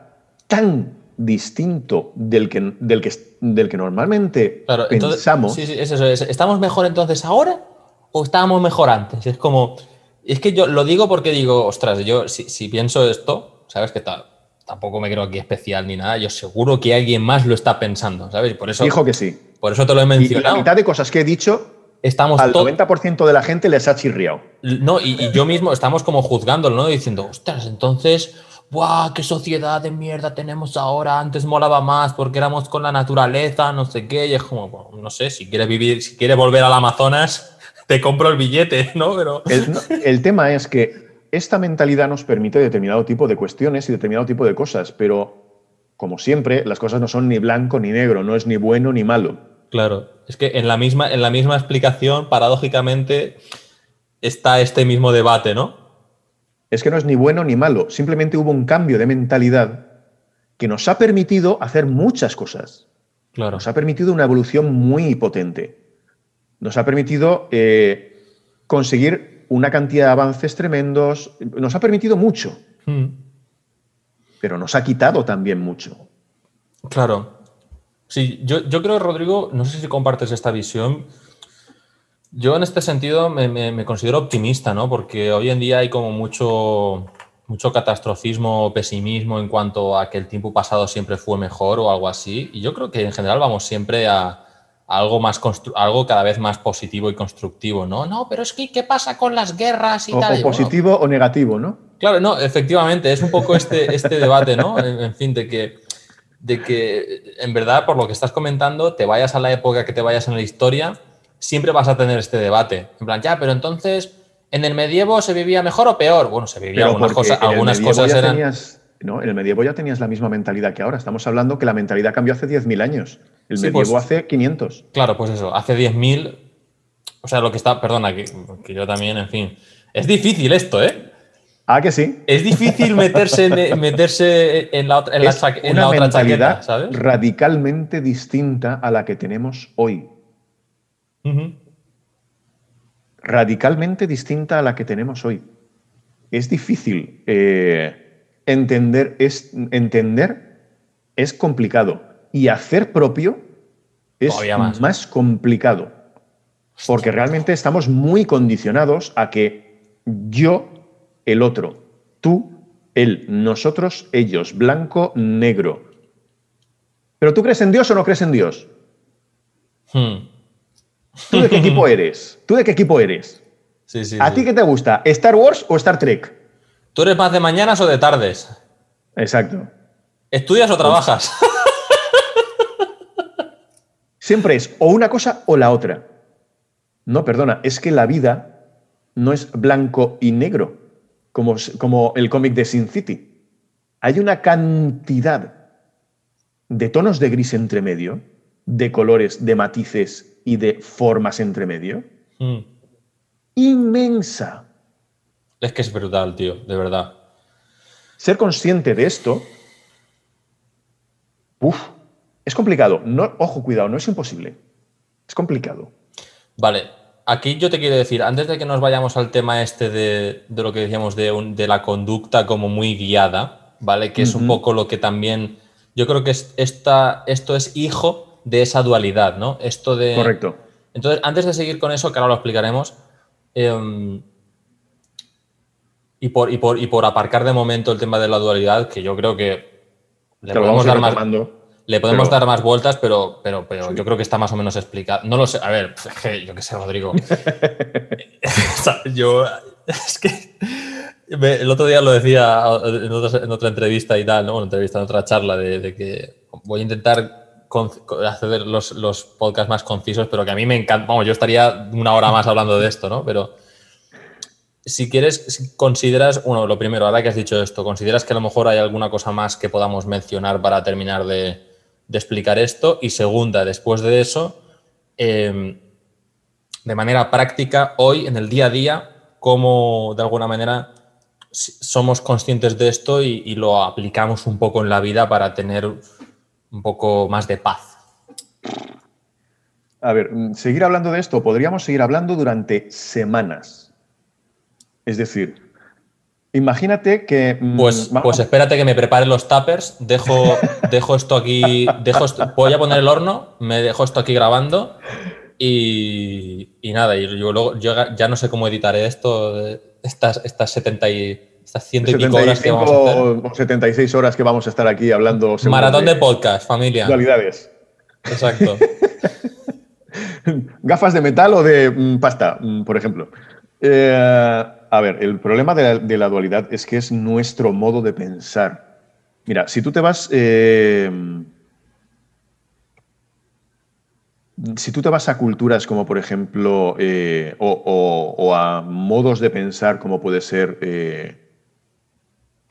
tan distinto del que, del que, del que normalmente pensamos. sí, sí, es eso. ¿Estamos mejor entonces ahora o estábamos mejor antes? Es como. Es que yo lo digo porque digo, ostras, yo si, si pienso esto, ¿sabes qué tal? Tampoco me creo aquí especial ni nada. Yo seguro que alguien más lo está pensando, ¿sabes? Por eso, Dijo que sí. Por eso te lo he mencionado. Y la mitad de cosas que he dicho, estamos al 90% de la gente les ha chirriado. No, y, yo mismo estamos como juzgándolo, ¿no? Diciendo, ostras, entonces, ¡buah! ¡Qué sociedad de mierda tenemos ahora! Antes molaba más porque éramos con la naturaleza, no sé qué. Y es como, no sé, si quieres vivir, si quieres volver al Amazonas, te compro el billete, ¿no? Pero... el tema es que esta mentalidad nos permite determinado tipo de cuestiones y determinado tipo de cosas, pero como siempre, las cosas no son ni blanco ni negro, no es ni bueno ni malo. Claro, es que en la misma, en la misma explicación, paradójicamente, está este mismo debate, ¿no? Es que no es ni bueno ni malo, simplemente hubo un cambio de mentalidad que nos ha permitido hacer muchas cosas. Claro. Nos ha permitido una evolución muy potente. Nos ha permitido eh, conseguir una cantidad de avances tremendos, nos ha permitido mucho, hmm. pero nos ha quitado también mucho. Claro. Sí, yo, creo, Rodrigo, no sé si compartes esta visión. Yo en este sentido me, considero optimista, ¿no? Porque hoy en día hay como mucho, mucho catastrofismo, pesimismo en cuanto a que el tiempo pasado siempre fue mejor o algo así. Y yo creo que en general vamos siempre a, algo, más algo cada vez más positivo y constructivo, ¿no? No, pero es que, ¿qué pasa con las guerras y tal? O positivo o negativo, ¿no? Claro, no, efectivamente, es un poco este, este debate, ¿no? En, fin, de que, de que, en verdad, por lo que estás comentando, te vayas a la época que te vayas en la historia, siempre vas a tener este debate. En plan, ya, pero entonces, ¿en el medievo se vivía mejor o peor? Bueno, se vivía algunas cosas, algunas cosas eran... ¿no? En el medievo ya tenías la misma mentalidad que ahora. Estamos hablando que la mentalidad cambió hace 10.000 años. El medievo pues, hace 500. Claro, pues eso, hace 10.000. O sea, lo que está. Perdona, que, yo también, en fin. Es difícil esto, ¿eh? Ah, que sí. Es difícil meterse en, meterse en la, en la, otra mentalidad ¿sabes? radicalmente distinta a la que tenemos hoy. Radicalmente distinta a la que tenemos hoy. Es difícil eh, entender, es, entender es complicado y hacer propio es más. complicado. Porque realmente estamos muy condicionados a que yo el otro. Tú, él, nosotros, ellos. Blanco, negro. ¿Pero tú crees en Dios o no crees en Dios? Hmm. ¿Tú de qué equipo eres? ¿Tú de qué equipo eres? Sí, sí, ¿A sí. ti qué te gusta? ¿Star Wars o Star Trek? ¿Tú eres más de mañanas o de tardes? Exacto. ¿Estudias o trabajas? Siempre es o una cosa o la otra. No, perdona, es que la vida no es blanco y negro, como, como el cómic de Sin City. Hay una cantidad de tonos de gris entre medio, de colores, de matices y de formas entre medio, Hmm. inmensa. Es que es brutal, tío, de verdad. Ser consciente de esto, uf, es complicado. No, ojo, cuidado, no es imposible. Es complicado. Vale, aquí yo te quiero decir, antes de que nos vayamos al tema este de, de lo que decíamos de, un- de la conducta como muy guiada, ¿vale? Que es un poco lo que también, yo creo que es- esta, esto es hijo de esa dualidad, ¿no? Esto de... Correcto. Entonces, antes de seguir con eso, que ahora lo explicaremos, em, y, por, y, por, y por aparcar de momento el tema de la dualidad, que yo creo que le podemos vamos a ir dar más. Le podemos pero- dar más vueltas, pero, pero, pero Sí. yo creo que está más o menos explicado. No lo sé, a ver, yo qué sé, Rodrigo. Yo, es que me- el otro día lo decía en otra, en otra entrevista y tal, ¿no? Bueno, entrevista, en otra charla, de, de que voy a intentar hacer los, los podcasts más concisos, pero que a mí me encanta. Vamos, yo estaría una hora más hablando de esto, ¿no? Pero si quieres, si consideras, bueno, lo primero, ahora que has dicho esto, ¿consideras que a lo mejor hay alguna cosa más que podamos mencionar para terminar de, de explicar esto? Y segunda, después de eso, eh, de manera práctica, hoy, en el día a día, cómo de alguna manera somos conscientes de esto y, y lo aplicamos un poco en la vida para tener un poco más de paz. A ver, mm, seguir hablando de esto, podríamos seguir hablando durante semanas. Es decir, imagínate que... mm, Pues, pues espérate que me prepare los tuppers, dejo, dejo esto aquí, dejo esto- voy a poner el horno, me dejo esto aquí grabando y, y nada, y yo luego yo ya- no sé cómo editaré esto, eh, estas, estas 70 y estas ciento y pico horas que 75 vamos a hacer. o 76 horas que vamos a estar aquí hablando. Maratón de podcast, familia. dualidades. Exacto. ¿Gafas de metal o de mm, pasta, mm, por ejemplo? Eh, a ver, el problema de la, dualidad es que es nuestro modo de pensar. Mira, si tú te vas... eh, si tú te vas a culturas como, por ejemplo, eh, o, a modos de pensar como puede ser eh,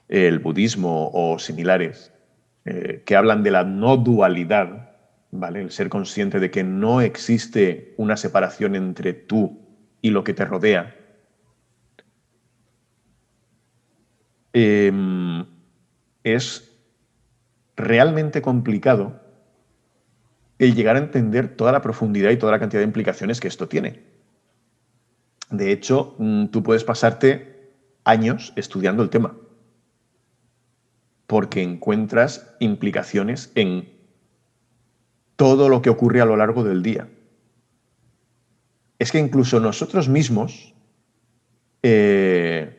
el budismo o similares, que hablan de la no dualidad, ¿vale? El ser consciente de que no existe una separación entre tú y lo que te rodea. Em, es realmente complicado el llegar a entender toda la profundidad y toda la cantidad de implicaciones que esto tiene. De hecho, mm, tú puedes pasarte años estudiando el tema porque encuentras implicaciones en todo lo que ocurre a lo largo del día. Es que incluso nosotros mismos eh,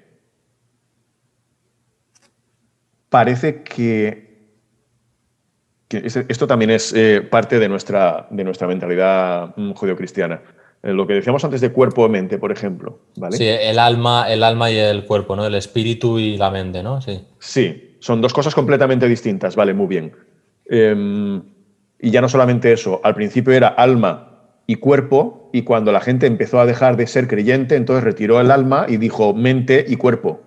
parece que, que esto también es eh, parte de nuestra, de nuestra mentalidad mm, judeocristiana. Eh, lo que decíamos antes de cuerpo-mente, por ejemplo. ¿vale? Sí, el alma, el alma y el cuerpo, ¿no? El espíritu y la mente, ¿no? Sí. Sí, son dos cosas completamente distintas, vale, muy bien. Em, y ya no solamente eso, al principio era alma y cuerpo, y cuando la gente empezó a dejar de ser creyente, entonces retiró el alma y dijo mente y cuerpo.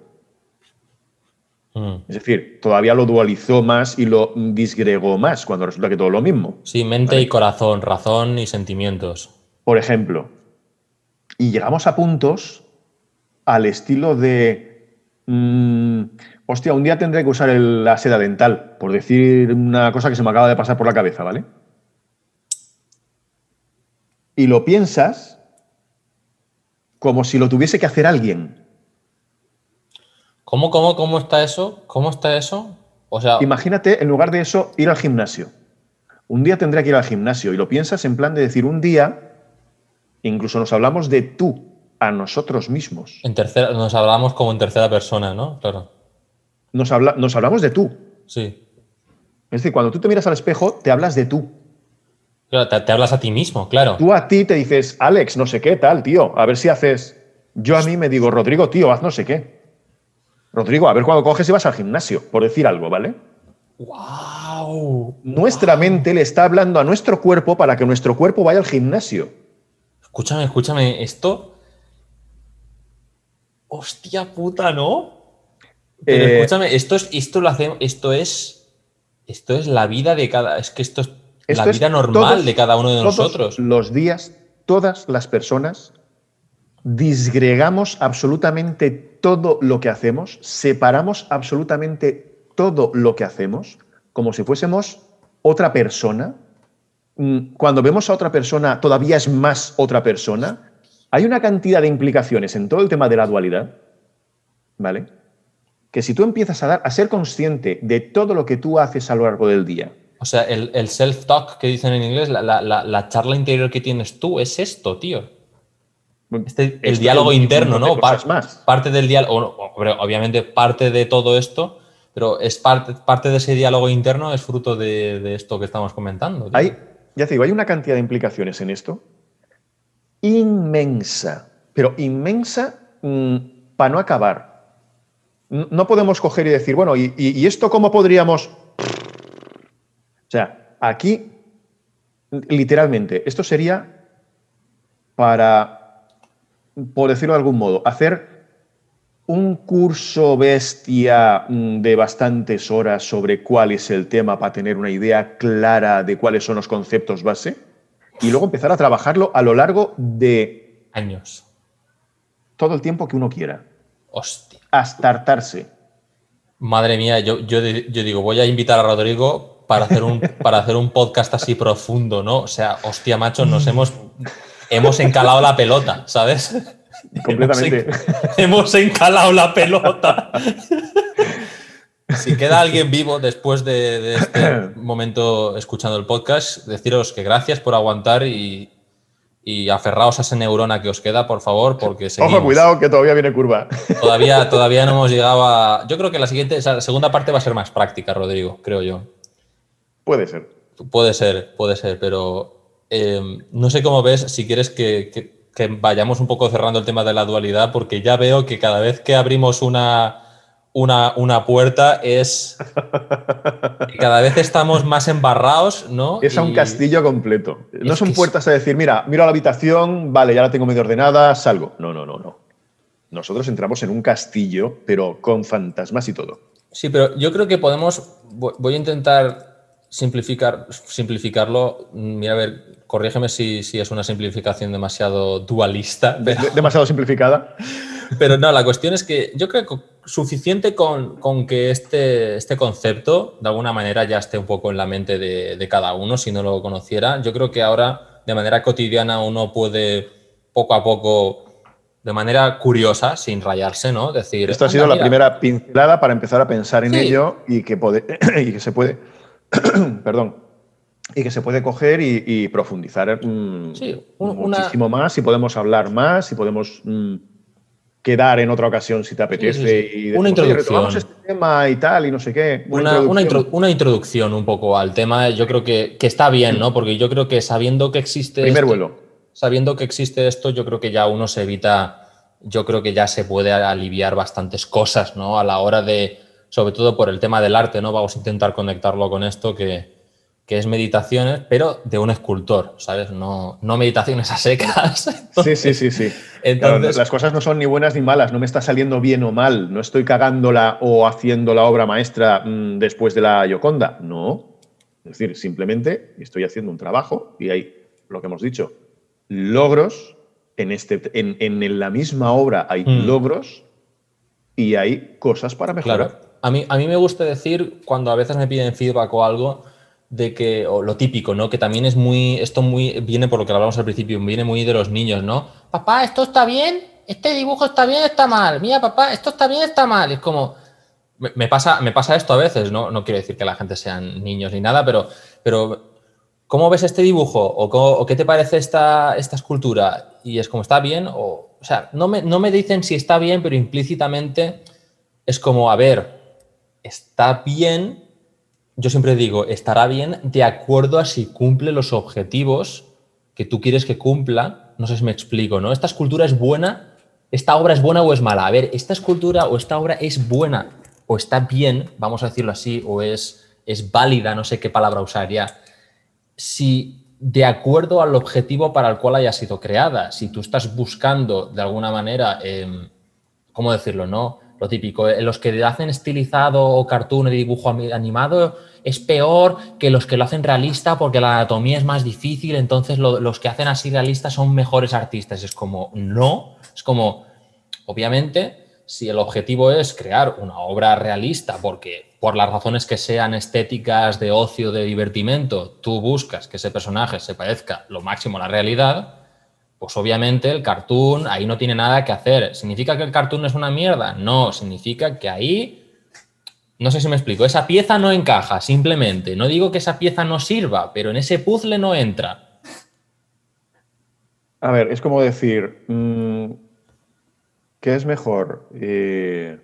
Mm. Es decir, todavía lo dualizó más y lo disgregó más, cuando resulta que todo es lo mismo. Sí, mente y corazón, razón y sentimientos. Por ejemplo, y llegamos a puntos al estilo de, mm, hostia, un día tendré que usar el- la seda dental, por decir una cosa que se me acaba de pasar por la cabeza, ¿vale? Y lo piensas como si lo tuviese que hacer alguien. ¿Cómo, cómo, cómo está eso? ¿Cómo está eso? O sea, Imagínate, en lugar de eso, ir al gimnasio. Un día tendré que ir al gimnasio y lo piensas en plan de decir un día, incluso nos hablamos de tú, a nosotros mismos. En tercera, nos hablamos como en tercera persona, ¿no? Claro. Nos, habla, nos hablamos de tú. Sí. Es decir, cuando tú te miras al espejo, te hablas de tú. Claro, te, te hablas a ti mismo, claro. Tú a ti te dices, Alex, no sé qué, tal, tío, a ver si haces. Yo a mí me digo, Rodrigo, tío, haz no sé qué. Rodrigo, a ver cuando coges y vas al gimnasio, por decir algo, ¿vale? ¡Wow! Nuestra mente le está hablando a nuestro cuerpo para que nuestro cuerpo vaya al gimnasio. Escúchame, escúchame, esto. Hostia puta, ¿no? Pero Eh, escúchame, esto es, esto lo hacemos, esto es. Esto es la vida de cada. Es que esto es Esto la vida normal todos- de cada uno de todos nosotros. Los días, todas las personas disgregamos absolutamente todo lo que hacemos, separamos absolutamente todo lo que hacemos, como si fuésemos otra persona. Mm, Cuando vemos a otra persona, todavía es más otra persona. Hay una cantidad de implicaciones en todo el tema de la dualidad, ¿vale? Que si tú empiezas a, dar, a ser consciente de todo lo que tú haces a lo largo del día, O sea, el, el self-talk que dicen en inglés, la charla interior que tienes tú, es esto, tío. Este- el Esto diálogo interno, ¿no? cosas Par- más. Parte del diálogo, obviamente parte de todo esto, pero es parte, parte de ese diálogo interno es fruto de, de esto que estamos comentando. tío. Hay, ya te digo, hay una cantidad de implicaciones en esto inmensa, pero inmensa para no acabar. No podemos coger y decir, bueno, ¿y, y- y esto cómo podríamos...? O sea, aquí, literalmente, esto sería para, por decirlo de algún modo, hacer un curso bestia mm, de bastantes horas sobre cuál es el tema para tener una idea clara de cuáles son los conceptos base y luego empezar a trabajarlo a lo largo de Años. todo el tiempo que uno quiera, Hostia. hasta hartarse. Madre mía, yo, yo, di- yo digo, voy a invitar a Rodrigo para hacer un, para hacer un podcast así profundo, ¿no? O sea, hostia, macho, nos hemos, hemos encalado la pelota, ¿sabes? Completamente. Hemos, en- hemos encalado la pelota. Si queda alguien vivo después de, de este momento escuchando el podcast, deciros que gracias por aguantar y, y aferraos a esa neurona que os queda, por favor, porque seguimos. Ojo, cuidado, que todavía viene curva. Todavía, todavía no hemos llegado a. Yo creo que la siguiente, esa segunda parte va a ser más práctica, Rodrigo, creo yo. Puede ser. Puede ser, puede ser, pero eh, no sé cómo ves, si quieres que, que- que vayamos un poco cerrando el tema de la dualidad, porque ya veo que cada vez que abrimos una, una, una puerta es. cada vez estamos más embarrados, ¿no? Es a un Y- castillo completo. No son puertas a decir, mira, miro a la habitación, vale, ya la tengo medio ordenada, salgo. No, no, no, no. Nosotros entramos en un castillo, pero con fantasmas y todo. Sí, pero yo creo que podemos. vo- Voy a intentar simplificar, simplificarlo. Mira, a ver, corrígeme si, si es una simplificación demasiado dualista. Pero, De- demasiado simplificada. pero no, la cuestión es que yo creo que suficiente con, con que este, este concepto de alguna manera ya esté un poco en la mente de, de cada uno, si no lo conociera. Yo creo que ahora de manera cotidiana uno puede poco a poco, de manera curiosa, sin rayarse, ¿no? Decir. Esto ha "Anda, sido la mira, primera pincelada para empezar a pensar en Sí. ello y que, puede, y que se puede, perdón, y que se puede coger y, y profundizar mm, Sí, un- una- muchísimo más y podemos hablar más y podemos mm, quedar en otra ocasión si te apetece. sí, sí. Y Una decimos, "Oye, introducción. este tema y tal y no sé qué. Una, una, introducción. intro- una introducción un poco al tema, yo creo que, que está bien, ¿no? Porque yo creo que sabiendo que existe. Primer esto- vuelo. Sabiendo que existe esto, yo creo que ya uno se evita. Yo creo que ya se puede aliviar bastantes cosas, ¿no? A la hora de. Sobre todo por el tema del arte, ¿no? Vamos a intentar conectarlo con esto, que, que es meditaciones, pero de un escultor, ¿sabes? No, no meditaciones a secas. Sí, sí, sí, sí. Entonces- Claro, las cosas no son ni buenas ni malas, no me está saliendo bien o mal, no estoy cagándola o haciendo la obra maestra mm, después de la Yoconda. No. Es decir, simplemente estoy haciendo un trabajo y hay lo que hemos dicho, logros. En, este, en, en la misma obra hay Mm. logros y hay cosas para mejorar. Claro. A mí, a mí me gusta decir, cuando a veces me piden feedback o algo, de que, o lo típico, ¿no? Que también es muy, esto muy, viene por lo que hablamos al principio, viene muy de los niños, ¿no? Papá, esto está bien, este dibujo está bien, está mal. Mira, papá, esto está bien, está mal. Es como, me, pasa, me pasa esto a veces, ¿no? No quiero decir que la gente sean niños ni nada, pero, pero ¿cómo ves este dibujo? ¿O, o qué te parece esta, esta escultura? Y es como, ¿está bien? O, o sea, no me, no me dicen si está bien, pero implícitamente es como, a ver, está bien, yo siempre digo, estará bien de acuerdo a si cumple los objetivos que tú quieres que cumpla. No sé si me explico, ¿no? Esta escultura es buena, esta obra es buena o es mala. A ver, esta escultura o esta obra es buena o está bien, vamos a decirlo así, o es, es válida, no sé qué palabra usar ya. Si de acuerdo al objetivo para el cual haya sido creada. Si tú estás buscando de alguna manera, em, ¿cómo decirlo? No, lo típico, eh, los que hacen estilizado o cartoon de dibujo animado es peor que los que lo hacen realista porque la anatomía es más difícil, entonces los que hacen así realista son mejores artistas. Es como, no, es como, obviamente, si el objetivo es crear una obra realista, porque por las razones que sean estéticas, de ocio, de divertimento, tú buscas que ese personaje se parezca lo máximo a la realidad, pues obviamente el cartoon ahí no tiene nada que hacer. ¿Significa que el cartoon es una mierda? No, significa que ahí, no sé si me explico, esa pieza no encaja, simplemente. No digo que esa pieza no sirva, pero en ese puzzle no entra. A ver, es como decir, mm, ¿Qué es mejor? Eh,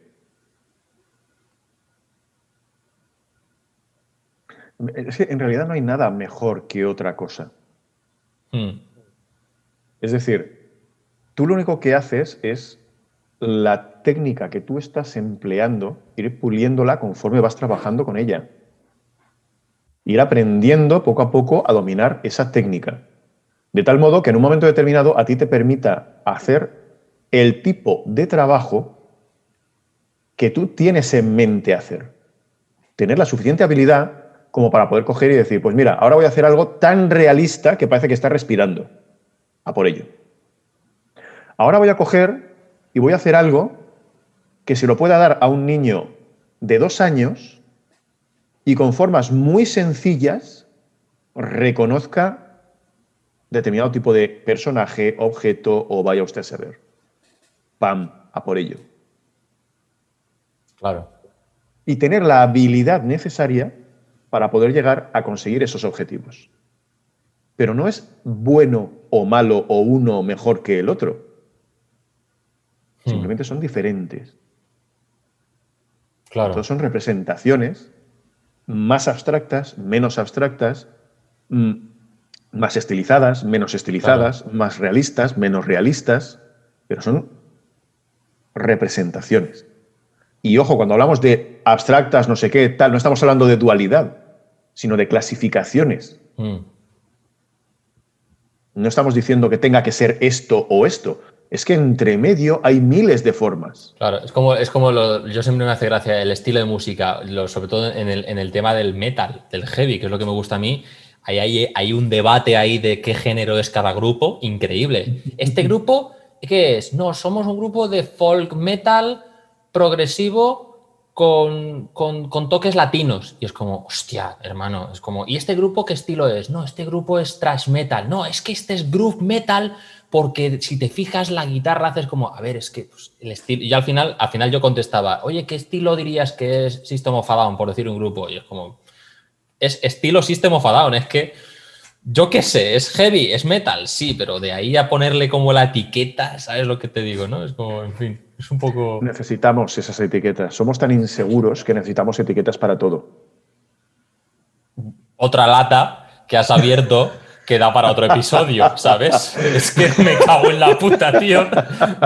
en realidad no hay nada mejor que otra cosa. Hmm. Es decir, tú lo único que haces es la técnica que tú estás empleando, ir puliéndola conforme vas trabajando con ella. Ir aprendiendo poco a poco a dominar esa técnica. De tal modo que en un momento determinado a ti te permita hacer el tipo de trabajo que tú tienes en mente hacer. Tener la suficiente habilidad como para poder coger y decir, pues mira, ahora voy a hacer algo tan realista que parece que está respirando. A por ello. Ahora voy a coger y voy a hacer algo que se lo pueda dar a un niño de dos años y con formas muy sencillas reconozca determinado tipo de personaje, objeto o vaya usted a saber pam, a por ello. Claro. Y tener la habilidad necesaria para poder llegar a conseguir esos objetivos. Pero no es bueno o malo o uno mejor que el otro. Hmm. Simplemente son diferentes. Claro. Son representaciones más abstractas, menos abstractas, mm, más estilizadas, menos estilizadas, más realistas, menos realistas, pero son representaciones. Y ojo, cuando hablamos de abstractas, no sé qué, tal, no estamos hablando de dualidad, sino de clasificaciones. Mm. No estamos diciendo que tenga que ser esto o esto. Es que entre medio hay miles de formas. Claro, es como, es como yo siempre me hace gracia el estilo de música, sobre todo en el, en el, tema del metal, del heavy, que es lo que me gusta a mí. Hay, hay, hay un debate ahí de qué género es cada grupo, increíble. Este grupo ¿qué es? No, somos un grupo de folk metal progresivo con, toques latinos. Y es como, hostia, hermano, es como, ¿y este grupo qué estilo es? No, este grupo es thrash metal. No, es que este es groove metal porque si te fijas la guitarra haces como, a ver, es que pues, el estilo... Y al final, al final yo contestaba, oye, ¿qué estilo dirías que es System of a Down, por decir un grupo? Y es como, es estilo System of a Down, es que yo qué sé, es heavy, es metal, sí, pero de ahí a ponerle como la etiqueta, ¿sabes lo que te digo? ¿no? Es como, en fin, es un poco... Necesitamos esas etiquetas. Somos tan inseguros que necesitamos etiquetas para todo. Otra lata que has abierto que da para otro episodio, ¿sabes? Es que me cago en la puta, tío.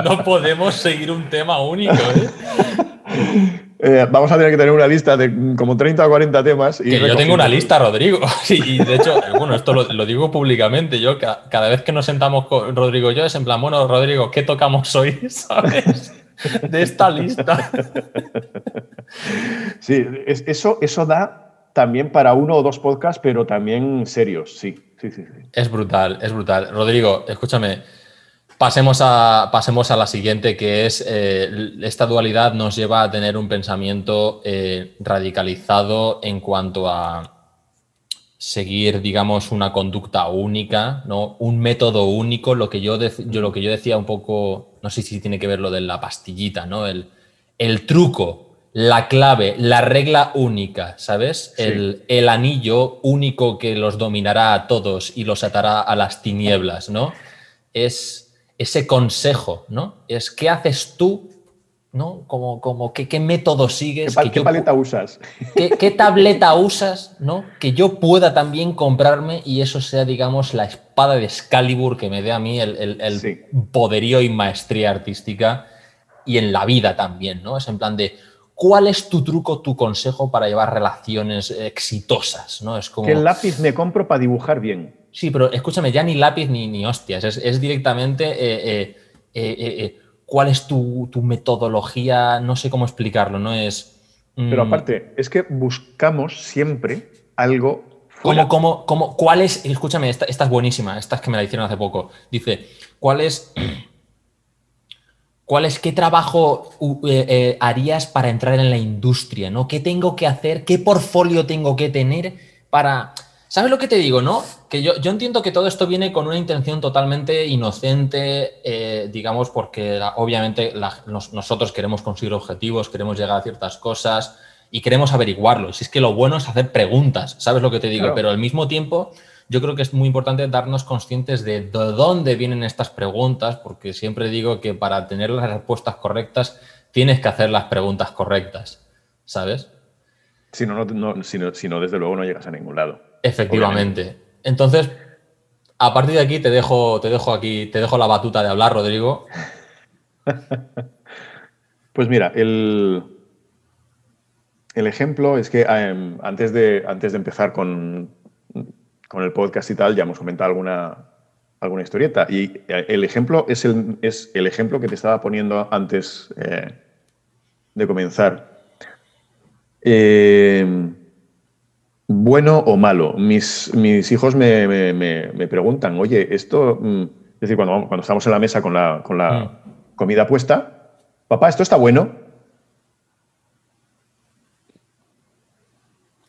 No podemos seguir un tema único, ¿eh? Eh, vamos a tener que tener una lista de como 30 o 40 temas. Y yo tengo una lista, Rodrigo. y de hecho, bueno, esto lo, digo públicamente. Yo cada vez que nos sentamos con Rodrigo y yo es en plan, bueno, Rodrigo, ¿qué tocamos hoy? ¿Sabes? De esta lista. Sí, eso, eso da también para uno o dos podcasts, pero también serios, sí. Sí, sí, sí. Es brutal, es brutal. Rodrigo, escúchame. Pasemos a, pasemos a la siguiente, que es eh, esta dualidad nos lleva a tener un pensamiento eh, radicalizado en cuanto a seguir, digamos, una conducta única, ¿no? un método único, lo que yo, yo, lo que yo decía un poco, no sé si tiene que ver lo de la pastillita, ¿no? el, el truco, la clave, la regla única, ¿sabes? El, el, anillo único que los dominará a todos y los atará a las tinieblas, ¿no? Es ese consejo, ¿no? Es qué haces tú, ¿no? Como, como qué, método sigues. ¿Qué, paleta usas? Qué, tableta usas, ¿no? Que yo pueda también comprarme y eso sea, digamos, la espada de Excalibur que me dé a mí el, poderío y maestría artística y en la vida también, ¿no? Es en plan de, ¿cuál es tu truco, tu consejo para llevar relaciones exitosas? ¿no? Es como... ¿Qué lápiz me compro para dibujar bien? Sí, pero escúchame, ya ni lápiz ni, ni hostias, es, directamente eh, eh, eh, cuál es tu, metodología, no sé cómo explicarlo, no es... Mm, pero aparte, es que buscamos siempre algo... Fuera. ¿Cómo, cómo, cuál es, escúchame, esta, esta, es buenísima, esta es que me la hicieron hace poco. Dice, ¿cuál es... ¿Cuál es qué trabajo harías para entrar en la industria? ¿no? ¿Qué tengo que hacer? ¿Qué portfolio tengo que tener para ¿Sabes lo que te digo, no? Que yo, yo entiendo que todo esto viene con una intención totalmente inocente, eh, digamos, porque obviamente nosotros queremos conseguir objetivos, queremos llegar a ciertas cosas y queremos averiguarlo. Y si es que lo bueno es hacer preguntas, ¿sabes lo que te digo? Pero al mismo tiempo, yo creo que es muy importante darnos conscientes de, de dónde vienen estas preguntas, porque siempre digo que para tener las respuestas correctas tienes que hacer las preguntas correctas, ¿sabes? Si no, no, si no, desde luego no llegas a ningún lado. Efectivamente. Entonces, a partir de aquí te dejo, te dejo aquí, te dejo la batuta de hablar, Rodrigo. pues mira, el, el ejemplo es que em, antes, de, antes de empezar con, con, el podcast y tal, ya hemos comentado alguna, alguna historieta. Y eh, el ejemplo es el, es el ejemplo que te estaba poniendo antes eh, de comenzar. Eh, bueno o malo. Mis, mis hijos me, preguntan, oye, esto, mm", es decir, cuando, cuando estamos en la mesa con la, con la mm. comida puesta, papá, ¿esto está bueno?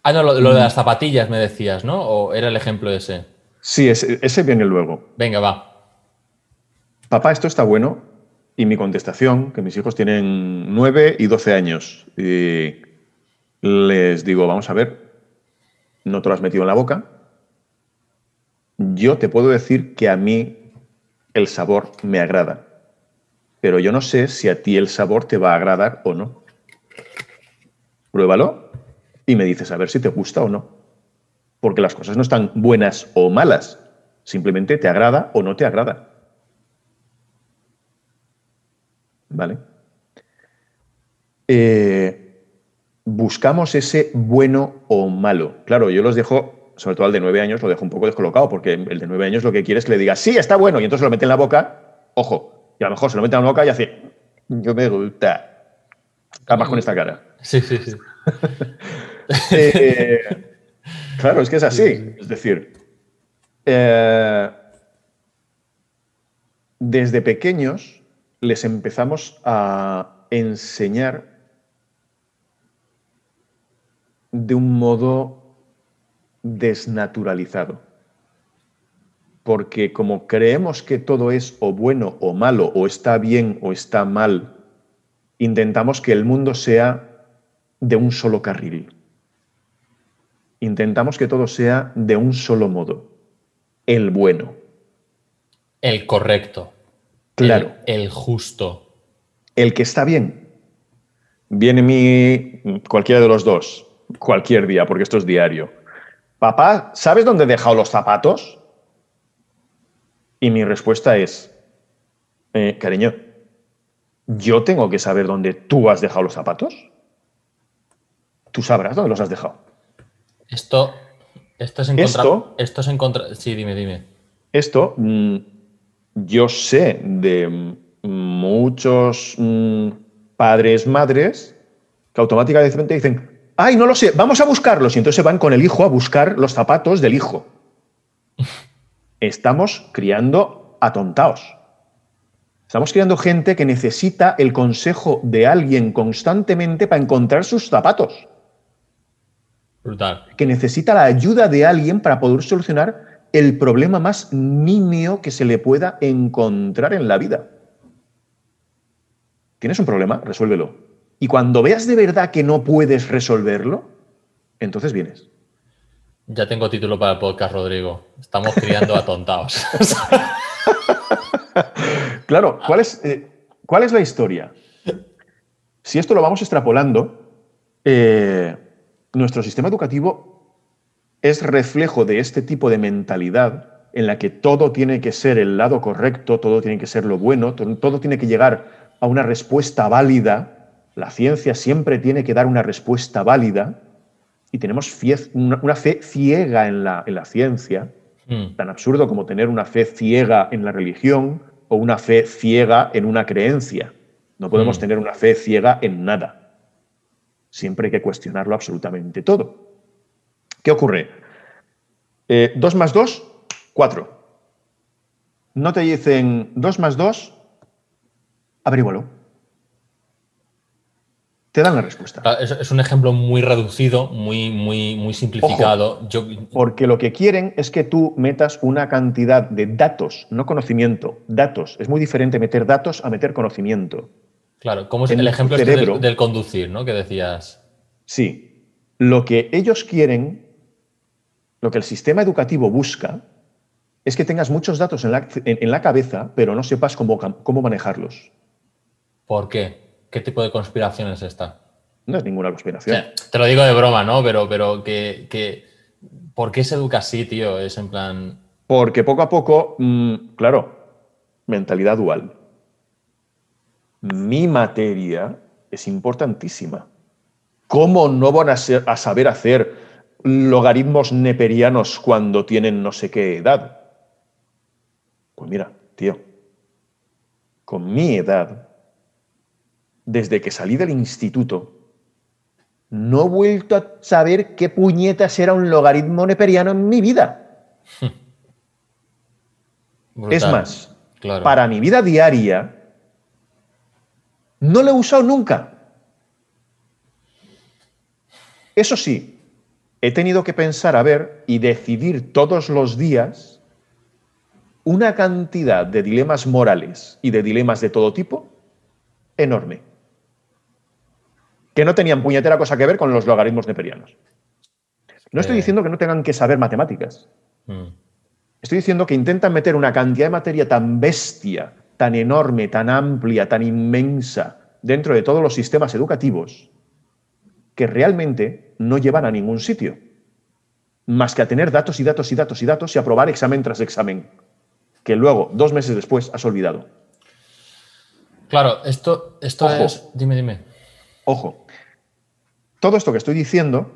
Ah, no, lo, de mm. las zapatillas me decías, ¿no? ¿O era el ejemplo ese? Sí, ese, ese viene luego. Venga, va. Papá, ¿esto está bueno? Y mi contestación, que mis hijos tienen 9 y 12 años, y les digo, vamos a ver, no te lo has metido en la boca, yo te puedo decir que a mí el sabor me agrada, pero yo no sé si a ti el sabor te va a agradar o no. Pruébalo y me dices a ver si te gusta o no. Porque las cosas no están buenas o malas, simplemente te agrada o no te agrada. ¿Vale? Eh, buscamos ese bueno o malo. Claro, yo los dejo, sobre todo al de nueve años, lo dejo un poco descolocado, porque el de nueve años lo que quiere es que le diga, sí, está bueno, y entonces lo mete en la boca, ojo, y a lo mejor se lo mete en la boca y hace, yo me gusta. Además con esta cara. Sí, sí, sí. Eh, claro, es que es así. Es decir, eh, desde pequeños les empezamos a enseñar de un modo desnaturalizado. Porque como creemos que todo es o bueno o malo, o está bien o está mal, intentamos que el mundo sea de un solo carril. Intentamos que todo sea de un solo modo. El bueno. El correcto. Claro. El, justo. El que está bien. Viene mi cualquiera de los dos cualquier día, porque esto es diario. Papá, ¿sabes dónde he dejado los zapatos? Y mi respuesta es, eh, cariño, ¿yo tengo que saber dónde tú has dejado los zapatos? Tú sabrás dónde los has dejado. Esto, esto es en contra. Esto, es en contra. Sí, dime, dime. Esto, mm, yo sé de muchos mm, padres, madres, que automáticamente dicen, ay, no lo sé, vamos a buscarlos. Y entonces se van con el hijo a buscar los zapatos del hijo. Estamos criando atontaos. Estamos criando gente que necesita el consejo de alguien constantemente para encontrar sus zapatos. Brutal. Que necesita la ayuda de alguien para poder solucionar el problema más nimio que se le pueda encontrar en la vida. ¿Tienes un problema? Resuélvelo. Y cuando veas de verdad que no puedes resolverlo, entonces vienes. Ya tengo título para el podcast, Rodrigo. Estamos criando atontados. claro, ¿cuál es, eh, ¿cuál es la historia? Si esto lo vamos extrapolando, eh, nuestro sistema educativo es reflejo de este tipo de mentalidad en la que todo tiene que ser el lado correcto, todo tiene que ser lo bueno, todo, tiene que llegar a una respuesta válida. La ciencia siempre tiene que dar una respuesta válida y tenemos una fe ciega en la, en la ciencia, hmm. tan absurdo como tener una fe ciega en la religión o una fe ciega en una creencia. No podemos hmm. tener una fe ciega en nada. Siempre hay que cuestionarlo absolutamente todo. ¿Qué ocurre? Eh, dos más dos 4. No te dicen 2 más 2, averígualo. Te dan la respuesta. Es, un ejemplo muy reducido, muy, muy, muy simplificado. Porque lo que quieren es que tú metas una cantidad de datos, no conocimiento, datos. Es muy diferente meter datos a meter conocimiento. Claro, como es el ejemplo este del, del conducir, ¿no? Que decías. Sí. Lo que ellos quieren, lo que el sistema educativo busca, es que tengas muchos datos en la, cabeza, pero no sepas cómo, cómo, manejarlos. ¿Por qué? ¿Qué tipo de conspiración es esta? No es ninguna conspiración. te lo digo de broma, ¿no? Pero, pero que, ¿por qué se educa así, tío? Es en plan... Porque poco a poco, mm, claro, mentalidad dual. Mi materia es importantísima. ¿Cómo no van a, a saber hacer logaritmos neperianos cuando tienen no sé qué edad? Pues mira, tío, con mi edad, desde que salí del instituto, no he vuelto a saber qué puñetas era un logaritmo neperiano en mi vida. es más, para mi vida diaria, no lo he usado nunca. Eso sí, he tenido que pensar a ver y decidir todos los días una cantidad de dilemas morales y de dilemas de todo tipo enorme, que no tenían puñetera cosa que ver con los logaritmos neperianos. No estoy diciendo que no tengan que saber matemáticas. Mm. Estoy diciendo que intentan meter una cantidad de materia tan bestia, tan enorme, tan amplia, tan inmensa dentro de todos los sistemas educativos que realmente no llevan a ningún sitio, más que a tener datos y datos y datos y datos y aprobar examen tras examen que luego, dos meses después, has olvidado. Claro, esto, esto es. Dime, dime. Ojo. Todo esto que estoy diciendo,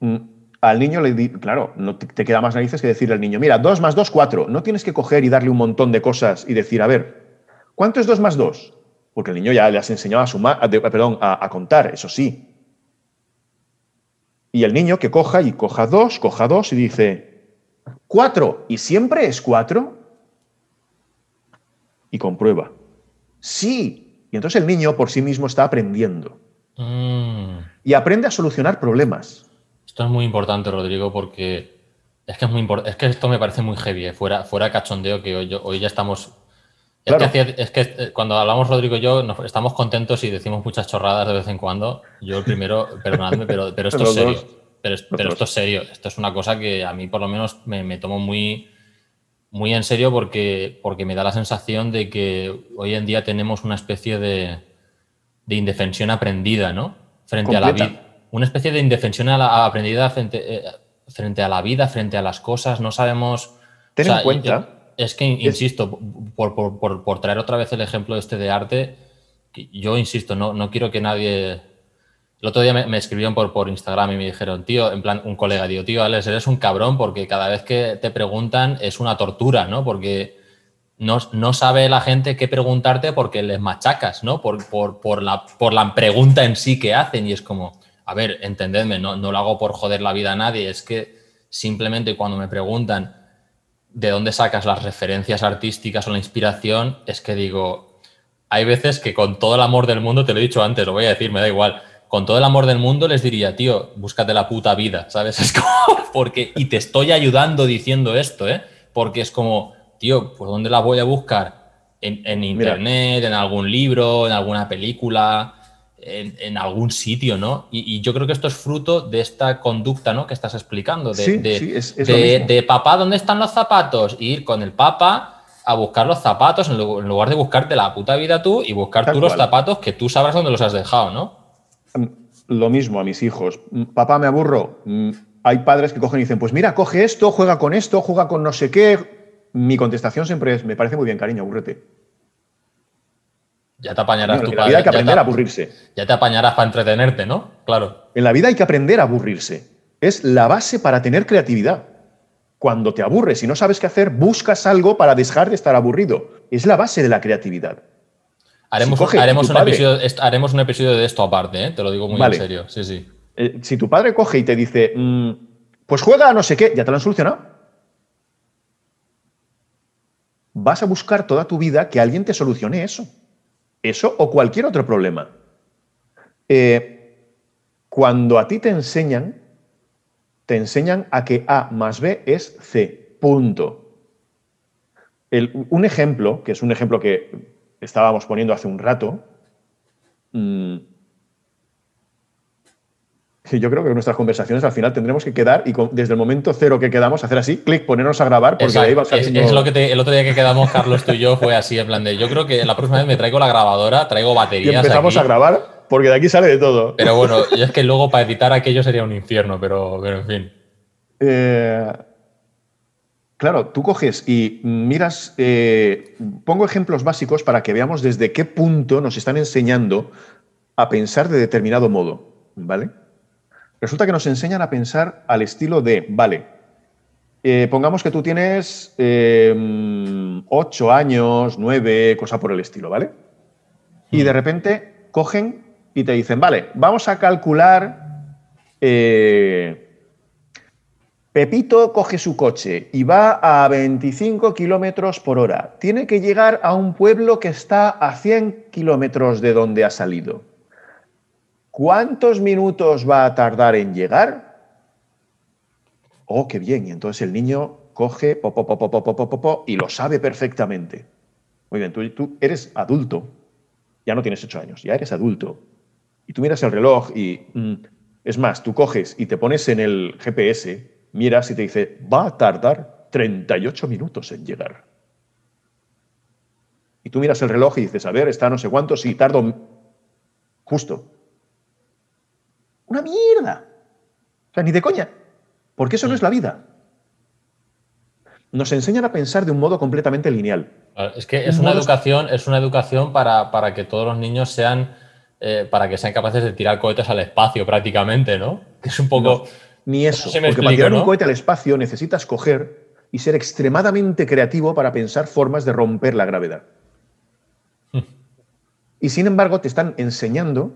mm, al niño le di, claro, no te, queda más narices que decirle al niño, mira, dos más dos, cuatro. No tienes que coger y darle un montón de cosas y decir, a ver, ¿cuánto es dos más dos? Porque el niño ya le has enseñado a sumar, perdón, a contar, eso sí. Y el niño que coja y coja dos, coja dos y dice, ¿Cuatro? ¿Y siempre es cuatro? Y comprueba. Sí. Y entonces el niño por sí mismo está aprendiendo. Mm. Y aprende a solucionar problemas. Esto es muy importante, Rodrigo, porque es que, es, muy es que esto me parece muy heavy, ¿eh? fuera, fuera cachondeo, que hoy, hoy ya estamos Es, que, eh, cuando hablamos Rodrigo y yo estamos contentos y decimos muchas chorradas de vez en cuando. Yo el primero, perdonadme, pero, pero esto es serio. Pero, esto es serio, esto es una cosa que a mí por lo menos me, tomo muy, muy en serio porque, porque me da la sensación de que hoy en día tenemos una especie de, indefensión aprendida, ¿no? Frente a la vida. Una especie de indefensión aprendida frente, eh, frente a la vida, frente a las cosas. No sabemos. Ten en cuenta. Es que, insisto, por, traer otra vez el ejemplo este de arte, yo insisto, no, no quiero que nadie el otro día me, escribieron por, por Instagram y me dijeron, tío, en plan, un colega, digo, tío, Alex, eres un cabrón porque cada vez que te preguntan es una tortura, ¿no? Porque no, no sabe la gente qué preguntarte porque les machacas, ¿no? Por, por, por, la, por la pregunta en sí que hacen y es como, a ver, entendedme, no, no lo hago por joder la vida a nadie, es que simplemente cuando me preguntan de dónde sacas las referencias artísticas o la inspiración, es que digo, hay veces que con todo el amor del mundo, te lo he dicho antes, lo voy a decir, me da igual, con todo el amor del mundo les diría, tío, búscate la puta vida, ¿sabes? Es como, porque, y te estoy ayudando diciendo esto, ¿eh? Porque es como, tío, ¿por dónde la voy a buscar? En, internet, en algún libro, en alguna película, en, algún sitio, ¿no? Y, yo creo que esto es fruto de esta conducta, ¿no? Que estás explicando, de, de, papá, ¿dónde están los zapatos? Ir con el papá a buscar los zapatos en lugar de buscarte la puta vida tú y buscar tú los zapatos que tú sabrás dónde los has dejado, ¿no? Mm, lo mismo a mis hijos. Mm, papá, me aburro. Mm, hay padres que cogen y dicen, pues mira, coge esto, juega con esto, juega con no sé qué. Mi contestación siempre es, me parece muy bien, cariño, aburrete. Ya te apañarás tu En la vida hay que aprender a aburrirse. Ya te apañarás para entretenerte, ¿no? Claro. En la vida hay que aprender a aburrirse. Es la base para tener creatividad. Cuando te aburres y no sabes qué hacer, buscas algo para dejar de estar aburrido. Es la base de la creatividad. Haremos, haremos, un, episodio, haremos un, episodio, de esto aparte, ¿eh? te lo digo muy en serio. Sí, sí. Eh, si tu padre coge y te dice, mm, pues juega a no sé qué, ya te lo han solucionado. Vas a buscar toda tu vida que alguien te solucione eso. Eso o cualquier otro problema. Eh, cuando a ti te enseñan, te enseñan a que A más B es C. Punto. un ejemplo, que es un ejemplo que estábamos poniendo hace un rato, mm, yo creo que en nuestras conversaciones al final tendremos que quedar y desde el momento cero que quedamos hacer así, clic, ponernos a grabar porque ahí va a es, es, lo que el otro día que quedamos Carlos tú y yo fue así en plan de yo creo que la próxima vez me traigo la grabadora, traigo baterías y empezamos a grabar porque de aquí sale de todo. Pero bueno, y es que luego para editar aquello sería un infierno, pero, pero en fin. Eh, claro, tú coges y miras, eh, pongo ejemplos básicos para que veamos desde qué punto nos están enseñando a pensar de determinado modo, ¿vale? Resulta que nos enseñan a pensar al estilo de, vale, eh, pongamos que tú tienes em, ocho años, nueve, cosa por el estilo, ¿vale? Y de repente cogen y te dicen, vale, vamos a calcular, eh, Pepito coge su coche y va a 25 kilómetros por hora. Tiene que llegar a un pueblo que está a 100 kilómetros de donde ha salido. ¿Cuántos minutos va a tardar en llegar? Oh, qué bien. Y entonces el niño coge po, po, y lo sabe perfectamente. Muy bien, tú, eres adulto. Ya no tienes ocho años, ya eres adulto. Y tú miras el reloj y... Mm, es más, tú coges y te pones en el GPS, miras y te dice, va a tardar 38 minutos en llegar. Y tú miras el reloj y dices, a ver, está no sé cuánto, sí, tardo justo. Una mierda. O sea, ni de coña. Porque eso no es la vida. Nos enseñan a pensar de un modo completamente lineal. Es que es una educación, es una educación para, que todos los niños sean, eh, para que sean capaces de tirar cohetes al espacio prácticamente, ¿no? Que es un poco... ni eso, porque para tirar un cohete al espacio necesitas coger y ser extremadamente creativo para pensar formas de romper la gravedad. Hmm. y sin embargo te están enseñando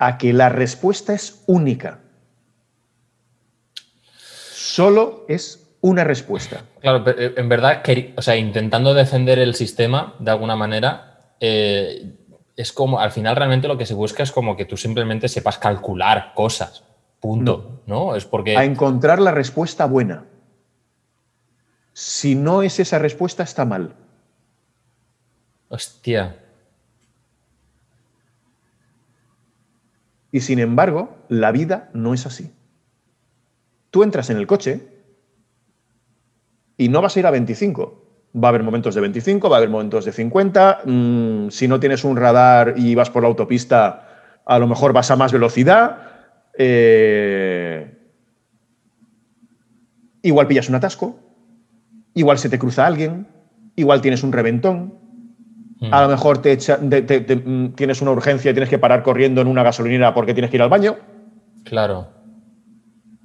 a que la respuesta es única. Solo es una respuesta. Claro, pero eh, en verdad, o sea, intentando defender el sistema de alguna manera, eh, es como, al final realmente lo que se busca es como que tú simplemente sepas calcular cosas. Punto. ¿no? Es porque. A encontrar la respuesta buena. Si no es esa respuesta, está mal. Hostia. Y sin embargo, la vida no es así. Tú entras en el coche y no vas a ir a 25. Va a haber momentos de 25, va a haber momentos de 50. Mm, si no tienes un radar y vas por la autopista, a lo mejor vas a más velocidad. Eh, igual pillas un atasco. Igual se te cruza alguien. Igual tienes un reventón. A lo mejor te, mm, tienes una urgencia y tienes que parar corriendo en una gasolinera porque tienes que ir al baño. Claro.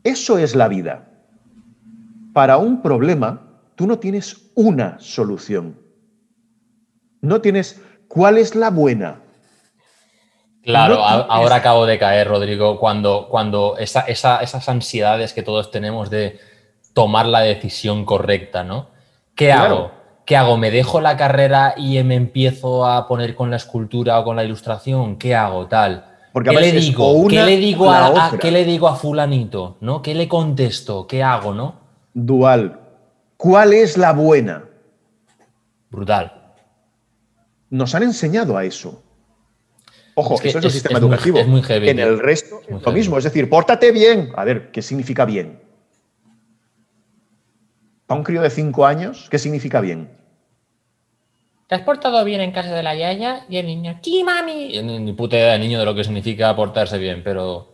Eso es la vida. Para un problema, tú no tienes una solución. No tienes cuál es la buena. Claro, ahora acabo de caer, Rodrigo, cuando, cuando esas ansiedades que todos tenemos de tomar la decisión correcta, ¿no? ¿Qué hago? ¿Qué hago? ¿Me dejo la carrera y me empiezo a poner con la escultura o con la ilustración? ¿Qué hago? Tal. Porque ¿Qué, le digo? ¿Qué le digo? a, ¿Qué le digo a fulanito? ¿no? ¿Qué le contesto? ¿Qué hago? ¿no? Dual. ¿Cuál es la buena? Brutal. Nos han enseñado a eso. Ojo, eso es el sistema educativo. es muy heavy, en el resto, lo mismo. Es decir, pórtate bien. A ver, ¿qué significa bien? Para un crío de cinco años, ¿qué significa bien? ¿te has portado bien en casa de la yaya? Y el niño, ¡sí, mami! Ni puta idea de niño de lo que significa portarse bien, pero...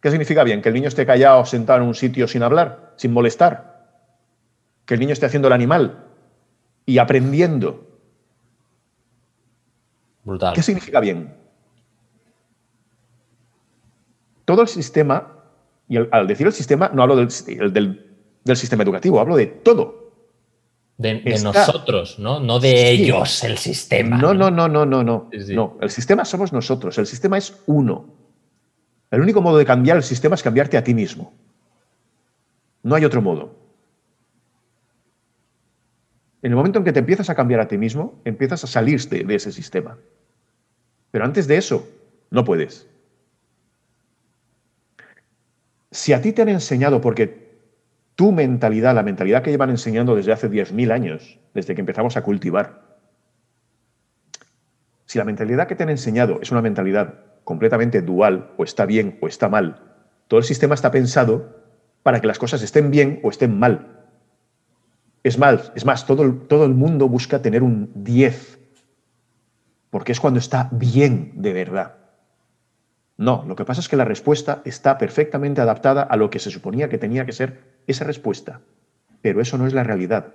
¿Qué significa bien? Que el niño esté callado, sentado en un sitio sin hablar, sin molestar. Que el niño esté haciendo el animal y aprendiendo. Brutal. ¿Qué significa bien? Todo el sistema, y al decir el sistema, no hablo del, del sistema educativo, hablo de todo. De, nosotros, ¿no? No de ellos, el sistema. No, no, no, no, no, no. No, el sistema somos nosotros. El sistema es uno. El único modo de cambiar el sistema es cambiarte a ti mismo. No hay otro modo. En el momento en que te empiezas a cambiar a ti mismo, empiezas a salirte de ese sistema. Pero antes de eso, no puedes. Si a ti te han enseñado, porque tu mentalidad, la mentalidad que llevan enseñando desde hace 10.000 años, desde que empezamos a cultivar, si la mentalidad que te han enseñado es una mentalidad completamente dual, o está bien o está mal, todo el sistema está pensado para que las cosas estén bien o estén mal. Es más, es más todo, todo el mundo busca tener un 10, porque es cuando está bien de verdad. No, lo que pasa es que la respuesta está perfectamente adaptada a lo que se suponía que tenía que ser esa respuesta. Pero eso no es la realidad.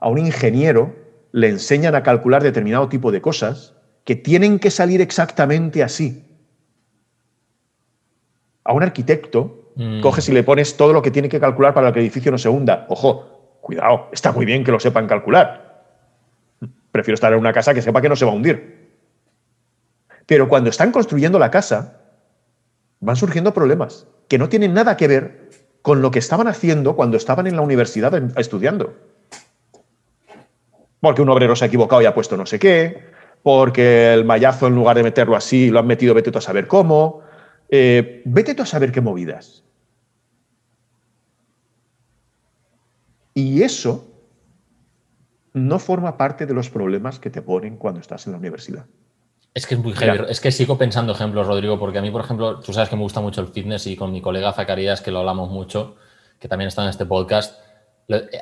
A un ingeniero le enseñan a calcular determinado tipo de cosas que tienen que salir exactamente así. A un arquitecto, mm. coges y le pones todo lo que tiene que calcular para que el edificio no se hunda. Ojo, cuidado, está muy bien que lo sepan calcular. Prefiero estar en una casa que sepa que no se va a hundir. Pero cuando están construyendo la casa, van surgiendo problemas que no tienen nada que ver con lo que estaban haciendo cuando estaban en la universidad estudiando. Porque un obrero se ha equivocado y ha puesto no sé qué, porque el mallazo en lugar de meterlo así lo han metido vete tú a saber cómo, eh, vete tú a saber qué movidas. Y eso no forma parte de los problemas que te ponen cuando estás en la universidad. Es que es muy heavy. Es que sigo pensando ejemplos, Rodrigo, porque a mí, por ejemplo, tú sabes que me gusta mucho el fitness y con mi colega Zacarías, que lo hablamos mucho, que también está en este podcast,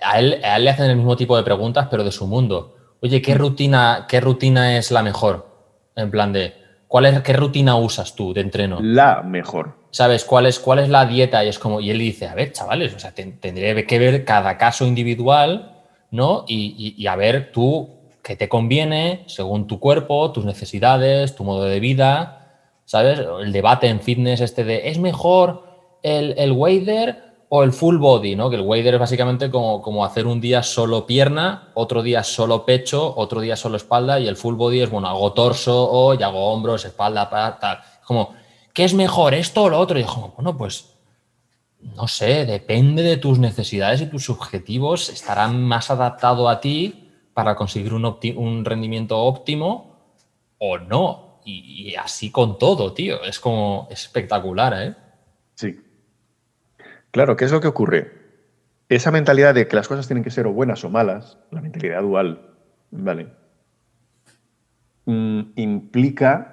a él, le hacen el mismo tipo de preguntas, pero de su mundo. Oye, ¿qué rutina, qué rutina es la mejor? En plan de, ¿cuál es, ¿qué rutina usas tú de entreno? La mejor. ¿Sabes? ¿Cuál es, cuál es la dieta? Y es como, y él dice, a ver, chavales, o sea, tendría que ver cada caso individual, ¿no? Y, y a ver tú que te conviene según tu cuerpo, tus necesidades, tu modo de vida, ¿sabes? El debate en fitness este de, ¿es mejor el, el wader o el full body, ¿no? Que el wader es básicamente como, como hacer un día solo pierna, otro día solo pecho, otro día solo espalda y el full body es, bueno, hago torso hoy, hago hombros, espalda, tal. Como, ¿qué es mejor, esto o lo otro? Y digo, bueno, pues no sé, depende de tus necesidades y tus objetivos, estarán más adaptado a ti para conseguir un, rendimiento óptimo o no. Y, así con todo, tío. Es como espectacular, ¿eh? Sí. Claro, ¿qué es lo que ocurre? Esa mentalidad de que las cosas tienen que ser o buenas o malas, la mentalidad dual, ¿vale? Mm, implica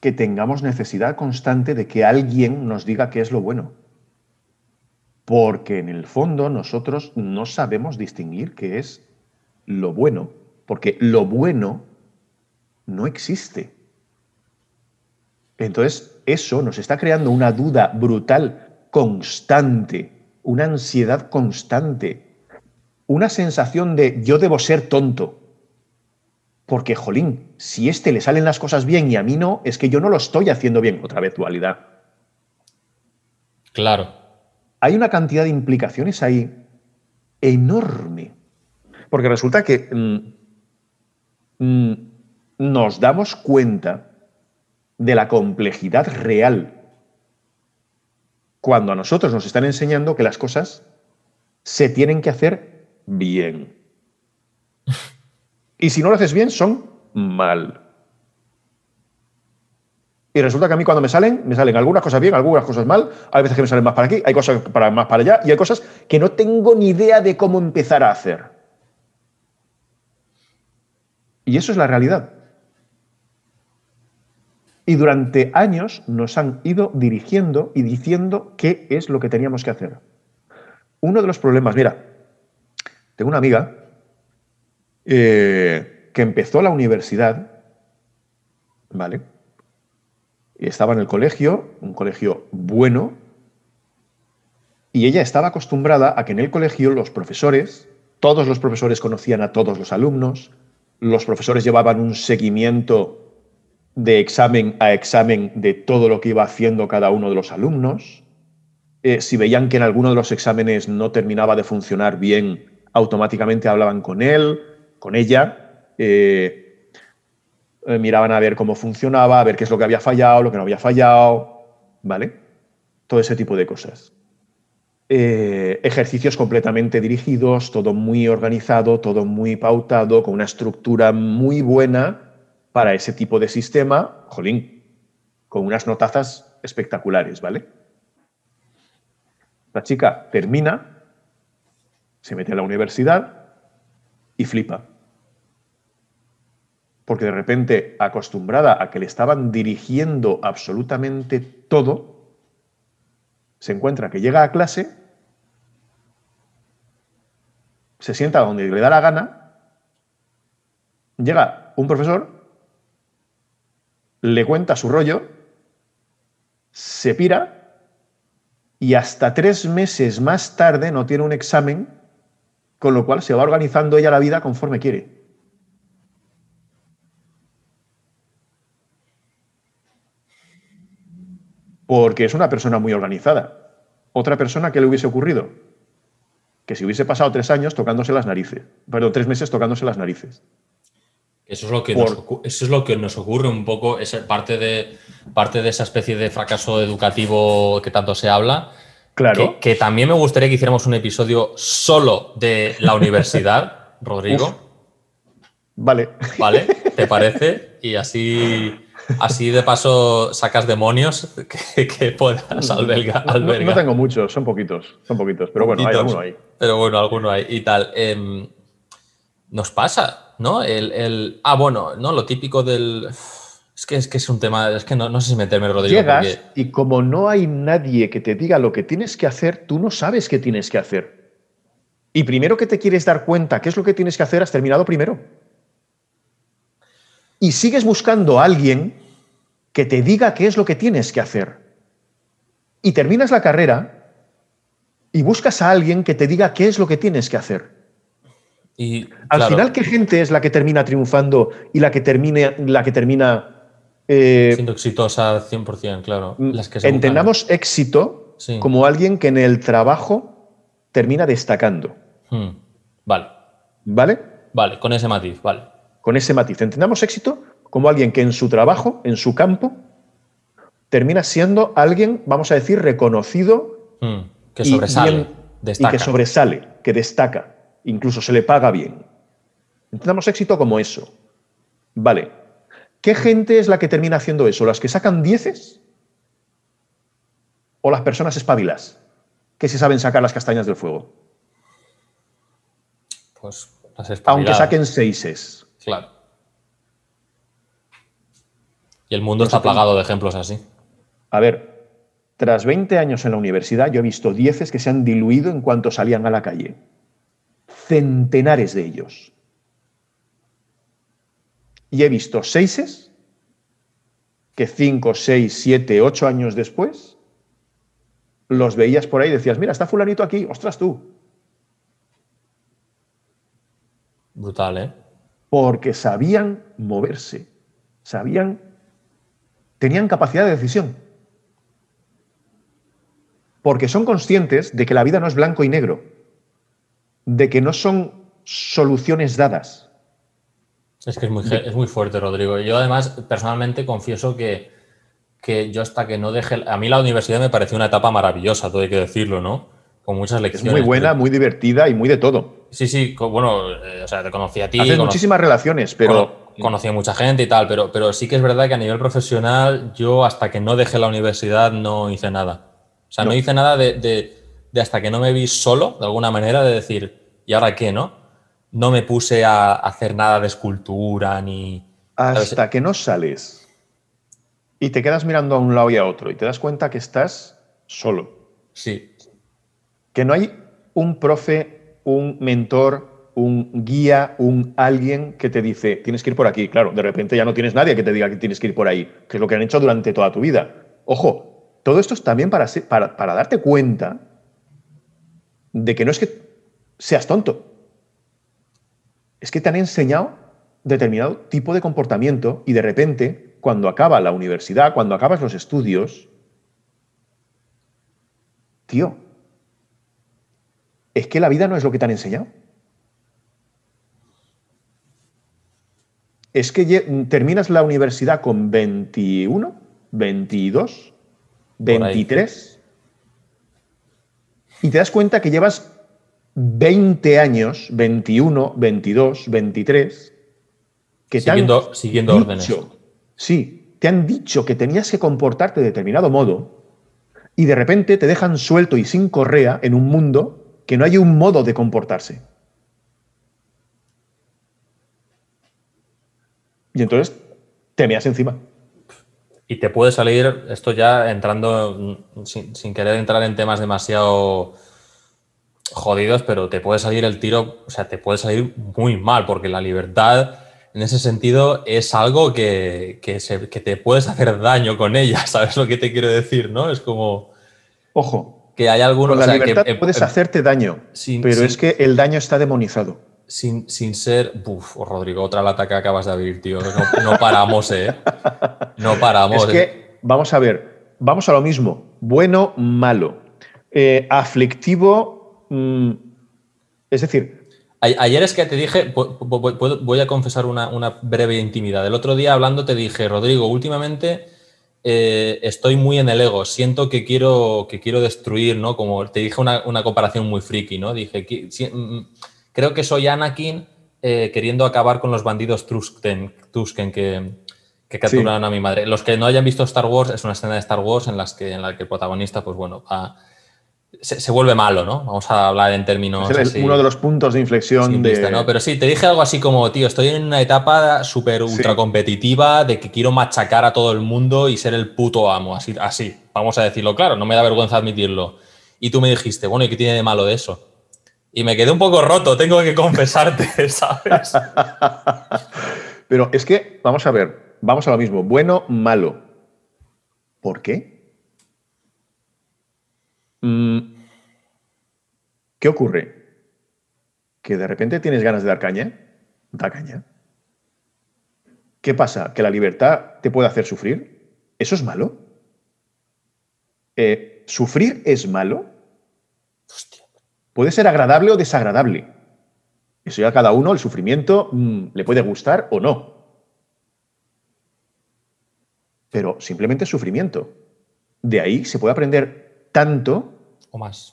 que tengamos necesidad constante de que alguien nos diga qué es lo bueno. Porque en el fondo nosotros no sabemos distinguir qué es lo bueno, porque lo bueno no existe. Entonces, eso nos está creando una duda brutal, constante, una ansiedad constante, una sensación de yo debo ser tonto. Porque, jolín, si este le salen las cosas bien y a mí no, es que yo no lo estoy haciendo bien. Otra vez dualidad. Claro. Hay una cantidad de implicaciones ahí enorme porque resulta que mm, mm, nos damos cuenta de la complejidad real cuando a nosotros nos están enseñando que las cosas se tienen que hacer bien. Y si no lo haces bien, son mal. Y resulta que a mí cuando me salen, me salen algunas cosas bien, algunas cosas mal, hay veces que me salen más para aquí, hay cosas para, más para allá y hay cosas que no tengo ni idea de cómo empezar a hacer. Y eso es la realidad. Y durante años nos han ido dirigiendo y diciendo qué es lo que teníamos que hacer. Uno de los problemas, mira, tengo una amiga eh, que empezó la universidad, ¿vale? Y estaba en el colegio, un colegio bueno, y ella estaba acostumbrada a que en el colegio los profesores, todos los profesores conocían a todos los alumnos, los profesores llevaban un seguimiento de examen a examen de todo lo que iba haciendo cada uno de los alumnos. Eh, si veían que en alguno de los exámenes no terminaba de funcionar bien, automáticamente hablaban con él, con ella, eh, eh, miraban a ver cómo funcionaba, a ver qué es lo que había fallado, lo que no había fallado, ¿vale? Todo ese tipo de cosas. Ejercicios completamente dirigidos, todo muy organizado, todo muy pautado, con una estructura muy buena para ese tipo de sistema, jolín, con unas notazas espectaculares, ¿vale? La chica termina, se mete a la universidad y flipa. Porque de repente, acostumbrada a que le estaban dirigiendo absolutamente todo, se encuentra que llega a clase, se sienta donde le da la gana, llega un profesor, le cuenta su rollo, se pira y hasta tres meses más tarde no tiene un examen, con lo cual se va organizando ella la vida conforme quiere. Porque es una persona muy organizada. Otra persona, ¿qué le hubiese ocurrido? Que si hubiese pasado tres años tocándose las narices, perdón, tres meses tocándose las narices. Eso es lo que, nos, eso es lo que nos ocurre un poco, es parte de, parte de esa especie de fracaso educativo que tanto se habla. Claro. Que, también me gustaría que hiciéramos un episodio solo de la universidad, Rodrigo. Vale. Vale, ¿te parece? Y así, así de paso sacas demonios que, puedas albergar. No, tengo muchos, son poquitos, son poquitos, pero bueno, hay alguno ahí. Pero bueno, alguno hay y tal. Em, nos pasa, ¿no? El, ah, bueno, ¿no? Lo típico del... Es que, es que es un tema, es que no, no sé si meterme, Rodrigo. Llegas y como no hay nadie que te diga lo que tienes que hacer, tú no sabes qué tienes que hacer. Y primero que te quieres dar cuenta qué es lo que tienes que hacer, has terminado primero. Y sigues buscando a alguien que te diga qué es lo que tienes que hacer. Y terminas la carrera y buscas a alguien que te diga qué es lo que tienes que hacer. Y, Al final, ¿qué gente es la que termina triunfando y la que, termine, la que termina... Eh, Siendo exitosa 100%, claro. Mm, Las que entendamos éxito como alguien que en el trabajo termina destacando. Hmm. Vale. ¿Vale? Vale, con ese matiz, vale. Con ese matiz. Entendamos éxito como alguien que en su trabajo, en su campo, termina siendo alguien, vamos a decir, reconocido. Hmm. Que sobresale. Y que sobresale, que destaca incluso se le paga bien. Entendamos éxito como eso. Vale. ¿Qué gente es la que termina haciendo eso? ¿Las que sacan dieces? ¿O las personas espabilas? Que se saben sacar las castañas del fuego. Pues las espabiladas. Aunque saquen seises. Claro. Y el mundo está plagado de ejemplos así. A ver, tras 20 años en la universidad, yo he visto dieces que se han diluido en cuanto salían a la calle centenares de ellos. Y he visto seises que cinco, seis, siete, ocho años después los veías por ahí y decías, mira, está fulanito aquí, ostras tú. Brutal, ¿eh? Porque sabían moverse, sabían, tenían capacidad de decisión. Porque son conscientes de que la vida no es blanco y negro de que no son soluciones dadas. Es que es muy, es muy fuerte, Rodrigo. Yo además, personalmente, confieso que, que, yo hasta que no deje... A mí la universidad me pareció una etapa maravillosa, todo hay que decirlo, ¿no? Con muchas lecciones. muy buena, muy divertida y muy de todo. Sí, sí, bueno, eh, o sea, te conocí a ti. Haces muchísimas relaciones, pero... Conocí a mucha gente y tal, pero, pero sí que es verdad que a nivel profesional yo hasta que no dejé la universidad no hice nada. O sea, no, hice nada de de hasta que no me vi solo, de alguna manera, de decir, ¿y ahora qué, no? No me puse a hacer nada de escultura ni... Hasta que no sales y te quedas mirando a un lado y a otro y te das cuenta que estás solo. Sí. Que no hay un profe, un mentor, un guía, un alguien que te dice, tienes que ir por aquí. Claro, de repente ya no tienes nadie que te diga que tienes que ir por ahí, que es lo que han hecho durante toda tu vida. Ojo, todo esto es también para, para, darte cuenta de que no es que seas tonto, es que te han enseñado determinado tipo de comportamiento y de repente, cuando acaba la universidad, cuando acabas los estudios, tío, es que la vida no es lo que te han enseñado. Es que terminas la universidad con 21, 22, 23 y te das cuenta que llevas 20 años, 21, 22, 23, que siguiendo, te han siguiendo órdenes. Sí, te han dicho que tenías que comportarte de determinado modo y de repente te dejan suelto y sin correa en un mundo que no hay un modo de comportarse. Y entonces te meas encima. Y te puede salir, esto ya entrando, sin, sin, querer entrar en temas demasiado jodidos, pero te puede salir el tiro, o sea, te puede salir muy mal, porque la libertad en ese sentido es algo que, que, te puedes hacer daño con ella, ¿sabes lo que te quiero decir? ¿no? Es como... Ojo. Que hay algunos... Con la libertad puedes hacerte daño, pero es que el daño está demonizado. Sin, sin ser... Uf, Rodrigo, otra lata que acabas de abrir, tío. No, paramos, ¿eh? No paramos. Es que, ¿eh? vamos a ver, vamos a lo mismo. Bueno, malo. Eh, aflictivo, mm, es decir, Ayer es que te dije, voy a confesar una, breve intimidad. El otro día hablando te dije, Rodrigo, últimamente eh, estoy muy en el ego, siento que quiero, que quiero destruir, ¿no? Como te dije una, comparación muy friki, ¿no? Dije, mm, creo que soy Anakin eh, queriendo acabar con los bandidos Tusken, que, que capturaron a mi madre. Los que no hayan visto Star Wars, es una escena de Star Wars en, las que, en la que el protagonista, pues bueno, va se, vuelve malo, ¿no? Vamos a hablar en términos. Es uno de los puntos de inflexión de. ¿no? Pero sí, te dije algo así como, tío, estoy en una etapa súper ultra competitiva de que quiero machacar a todo el mundo y ser el puto amo, así, así. Vamos a decirlo claro, no me da vergüenza admitirlo. Y tú me dijiste, bueno, ¿y qué tiene de malo de eso? Y me quedé un poco roto, tengo que confesarte, ¿sabes? Pero es que, vamos a ver, vamos a lo mismo, bueno, malo. ¿Por qué? Mm, ¿Qué ocurre? Que de repente tienes ganas de dar caña, da caña. ¿Qué pasa? ¿Que la libertad te puede hacer sufrir? ¿Eso es malo? Eh, ¿Sufrir es malo? Puede ser agradable o desagradable. Eso ya a cada uno, el sufrimiento mm, le puede gustar o no. Pero simplemente es sufrimiento. De ahí se puede aprender tanto. O más.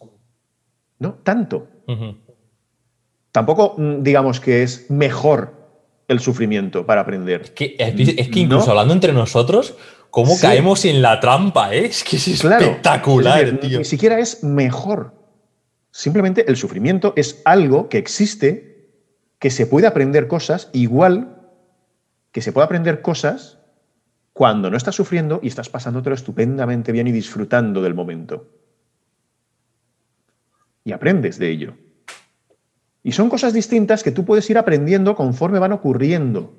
No, tanto. Tampoco mm, digamos que es mejor el sufrimiento para aprender. Es que, incluso hablando entre nosotros, ¿cómo caemos en la trampa? Eh? Es que es espectacular, Ni siquiera es mejor. Simplemente el sufrimiento es algo que existe, que se puede aprender cosas, igual que se puede aprender cosas cuando no estás sufriendo y estás pasándotelo estupendamente bien y disfrutando del momento. Y aprendes de ello. Y son cosas distintas que tú puedes ir aprendiendo conforme van ocurriendo.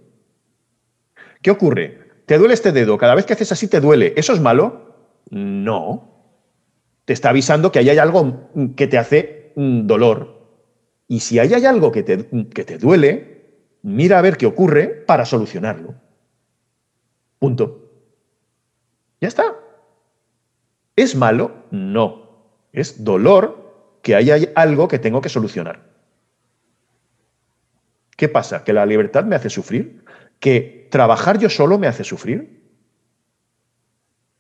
¿Qué ocurre? ¿Te duele este dedo? Cada vez que haces así te duele. ¿Eso es malo? No. Te está avisando que ahí hay algo que te hace dolor. Y si ahí hay algo que te, que te duele, mira a ver qué ocurre para solucionarlo. Punto. Ya está. ¿Es malo? No. Es dolor que haya algo que tengo que solucionar. ¿Qué pasa? ¿Que la libertad me hace sufrir? ¿Que trabajar yo solo me hace sufrir?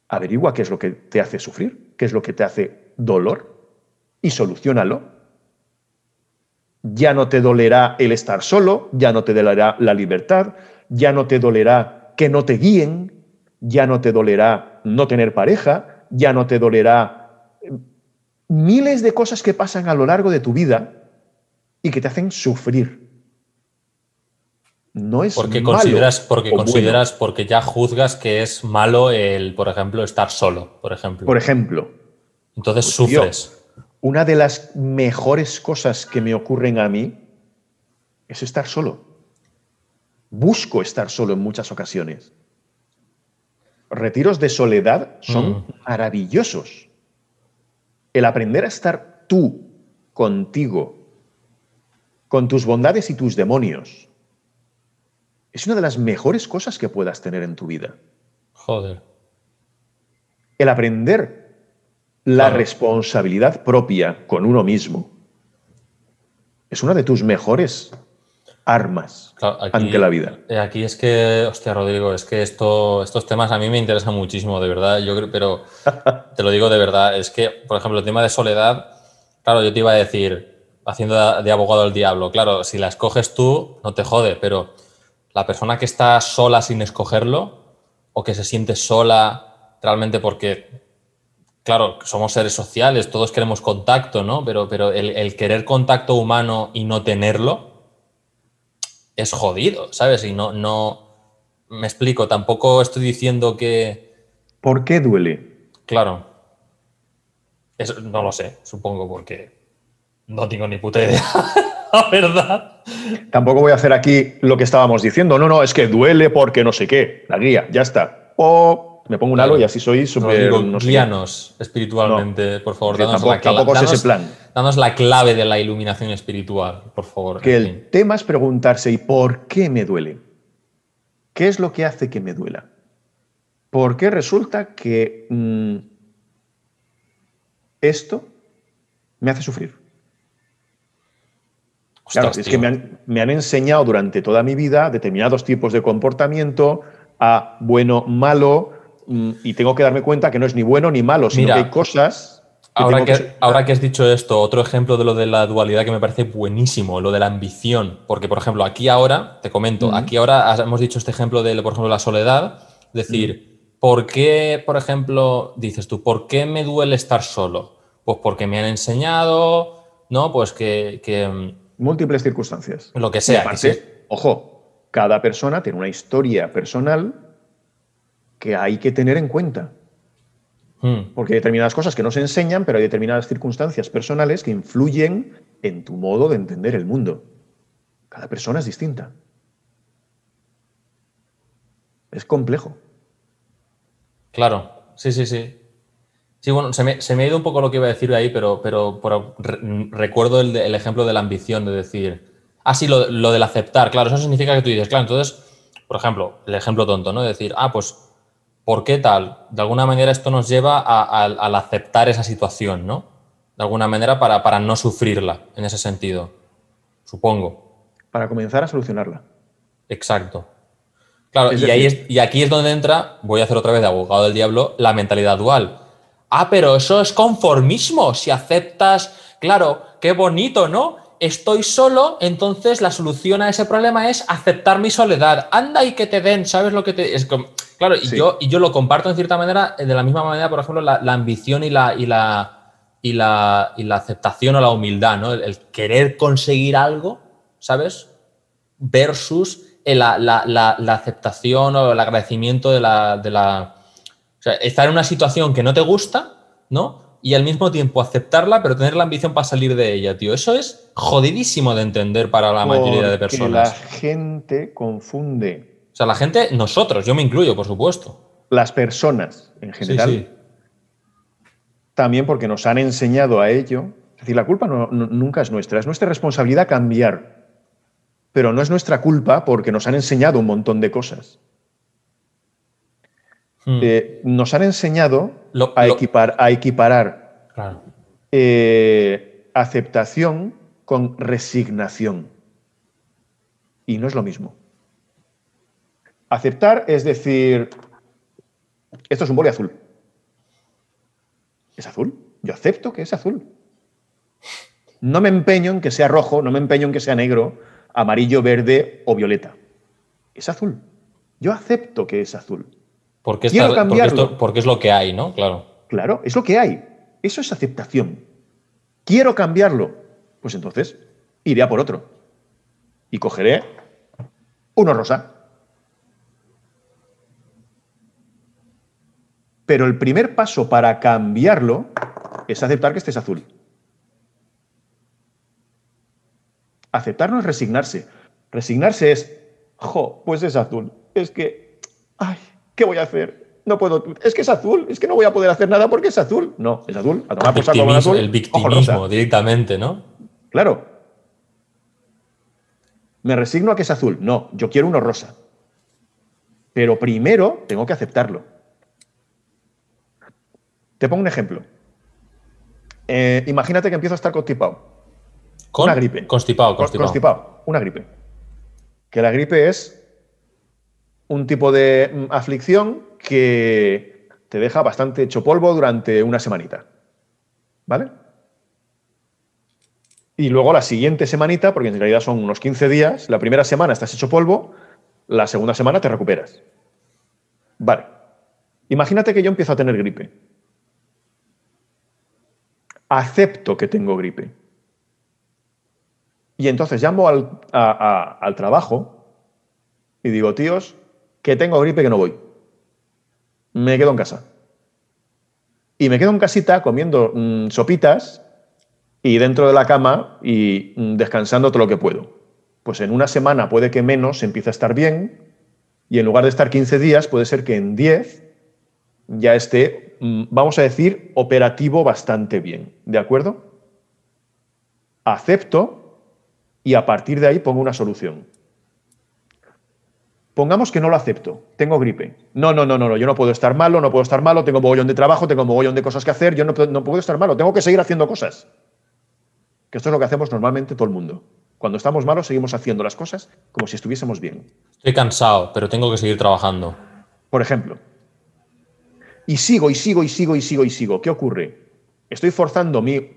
Averigua qué es lo que te hace sufrir, qué es lo que te hace dolor y solucionalo. Ya no te dolerá el estar solo, ya no te dolerá la libertad, ya no te dolerá que no te guíen, ya no te dolerá no tener pareja, ya no te dolerá eh, miles de cosas que pasan a lo largo de tu vida y que te hacen sufrir. No es porque consideras porque consideras porque ya juzgas que es malo el por ejemplo estar solo por ejemplo por ejemplo entonces pues, sufres una de las mejores cosas que me ocurren a mí es estar solo. Busco estar solo en muchas ocasiones. Retiros de soledad son Mm. maravillosos. El aprender a estar tú contigo, con tus bondades y tus demonios, es una de las mejores cosas que puedas tener en tu vida. Joder. El aprender la Claro. responsabilidad propia con uno mismo es una de tus mejores armas Claro, aquí- ante la vida. Eh, Aquí es que, hostia, Rodrigo, es que esto, estos temas a mí me interesan muchísimo, de verdad. Yo creo, pero te lo digo de verdad. Es que, por ejemplo, el tema de soledad, claro, yo te iba a decir, haciendo de, abogado del diablo, claro, si la escoges tú, no te jode, pero la persona que está sola sin escogerlo, o que se siente sola realmente porque, claro, somos seres sociales, todos queremos contacto, ¿no? Pero, pero el, el querer contacto humano y no tenerlo es jodido, ¿sabes? Y no, no, me explico, tampoco estoy diciendo que, ¿Por qué duele? claro, no lo sé, supongo, porque no tengo ni puta idea, la verdad. Tampoco voy a hacer aquí lo que estábamos diciendo. No, no, es que duele porque no sé qué. La guía, ya está. O me pongo un halo y así soy súper. No sé guíanos espiritualmente, por favor, danos, tampoco- la, tampoco es ese plan. danos la clave de la iluminación espiritual, por favor. Que el fin. tema es preguntarse, ¿y por qué me duele? ¿Qué es lo que hace que me duela? ¿Por qué resulta que mm, esto me hace sufrir? Claro, Ostras, es tío. que me han, me han enseñado durante toda mi vida determinados tipos de comportamiento, a bueno, malo, y tengo que darme cuenta que no es ni bueno ni malo, sino Mira, que hay cosas que Ahora que, que- ahora que has dicho esto, otro ejemplo de lo de la dualidad que me parece buenísimo, lo de la ambición. Porque, por ejemplo, aquí ahora, te comento, aquí ahora hemos dicho este ejemplo de, por ejemplo, la soledad. Es decir, ¿por qué, por ejemplo, dices tú, ¿por qué me duele estar solo? Pues porque me han enseñado, ¿no? Pues que, que, mm, múltiples circunstancias. lo que sea. aparte, ojo, cada persona tiene una historia personal que hay que tener en cuenta. Mm, Porque hay determinadas cosas que no se enseñan, pero hay determinadas circunstancias personales que influyen en tu modo de entender el mundo. Cada persona es distinta. Es complejo. Claro, sí, sí, sí. Sí, bueno, se me, se me ha ido un poco lo que iba a decir ahí, pero, pero, pero re- recuerdo el, de- el ejemplo de la ambición, de decir, ah, sí, lo, lo del aceptar, claro, eso significa que tú dices, claro, entonces, por ejemplo, el ejemplo tonto, ¿no? De decir, ah, pues, ¿por qué tal? De alguna manera esto nos lleva a- a- al aceptar esa situación, ¿no? De alguna manera para, para no sufrirla, en ese sentido, supongo. Para comenzar a solucionarla. Exacto. Claro, y, ahí es- y aquí es donde entra, voy a hacer otra vez de abogado del diablo, la mentalidad dual. Ah, pero eso es conformismo. Si aceptas, claro, qué bonito, ¿no? Estoy solo, entonces la solución a ese problema es aceptar mi soledad. Anda y que te den, ¿sabes lo que te.? Es como- claro, y, Sí. yo, y yo lo comparto en cierta manera, de la misma manera, por ejemplo, la, la ambición y la, y, la, y, la, y la aceptación o la humildad, ¿no? El, el querer conseguir algo, ¿sabes? versus el- la, la- aceptación o el agradecimiento de la, de la... O sea, estar en una situación que no te gusta, ¿no? Y al mismo tiempo aceptarla, pero tener la ambición para salir de ella, tío. Eso es jodidísimo de entender para la mayoría de Porque personas. la gente confunde. O sea, la gente, nosotros, yo me incluyo, por supuesto. Las personas, en Sí, general, sí. también porque nos han enseñado a ello. Es decir, la culpa no- no- nunca es nuestra, es nuestra responsabilidad cambiar. Pero no es nuestra culpa porque nos han enseñado un montón de cosas. Hmm, Eh, nos han enseñado Lo- a, lo- equipar, a equiparar claro. eh, aceptación con resignación. Y no es lo mismo. Aceptar es decir, esto es un boli azul. ¿Es azul? Yo acepto que es azul. No me empeño en que sea rojo, no me empeño en que sea negro, amarillo, verde o violeta. Es azul. Yo acepto que es azul. Porque, Quiero porque, cambiarlo. esto- porque es lo que hay, ¿no? Claro. Claro, es lo que hay. Eso es aceptación. Quiero cambiarlo. Pues entonces iré a por otro. Y cogeré uno rosa. Pero el primer paso para cambiarlo es aceptar que este es azul. Aceptar no es resignarse. Resignarse es, jo, pues es azul. Es que, ay, ¿qué voy a hacer? No puedo, es que es azul, es que no voy a poder hacer nada porque es azul. No, es azul. A tomar por saco azul. El victimismo directamente, ¿no? Claro. Me resigno a que es azul. No, yo quiero uno rosa. Pero primero tengo que aceptarlo. Te pongo un ejemplo. Eh, imagínate que empiezo a estar constipado. Con, una gripe. Constipado, constipado. Constipado, una gripe. Que la gripe es un tipo de mm, aflicción que te deja bastante hecho polvo durante una semanita. ¿Vale? Y luego la siguiente semanita, porque en realidad son unos 15 días, la primera semana estás hecho polvo, la segunda semana te recuperas. Vale. Imagínate que yo empiezo a tener gripe acepto que tengo gripe. Y entonces llamo al, al trabajo y digo, tíos, que tengo gripe que no voy. Me quedo en casa. Y me quedo en casita comiendo mm, sopitas y dentro de la cama y mm, descansando todo lo que puedo. Pues en una semana puede que menos empiece a estar bien y en lugar de estar 15 días puede ser que en 10 ya esté, vamos a decir, operativo bastante bien. ¿De acuerdo? Acepto y a partir de ahí pongo una solución. Pongamos que no lo acepto, tengo gripe. No, no, no, no, yo no puedo estar malo, no puedo estar malo, tengo mogollón de trabajo, tengo mogollón de cosas que hacer, yo no, no puedo estar malo, tengo que seguir haciendo cosas. Que esto es lo que hacemos normalmente todo el mundo. Cuando estamos malos seguimos haciendo las cosas como si estuviésemos bien. Estoy cansado, pero tengo que seguir trabajando. Por ejemplo, y sigo y sigo y sigo y sigo y sigo. ¿Qué ocurre? Estoy forzando mi,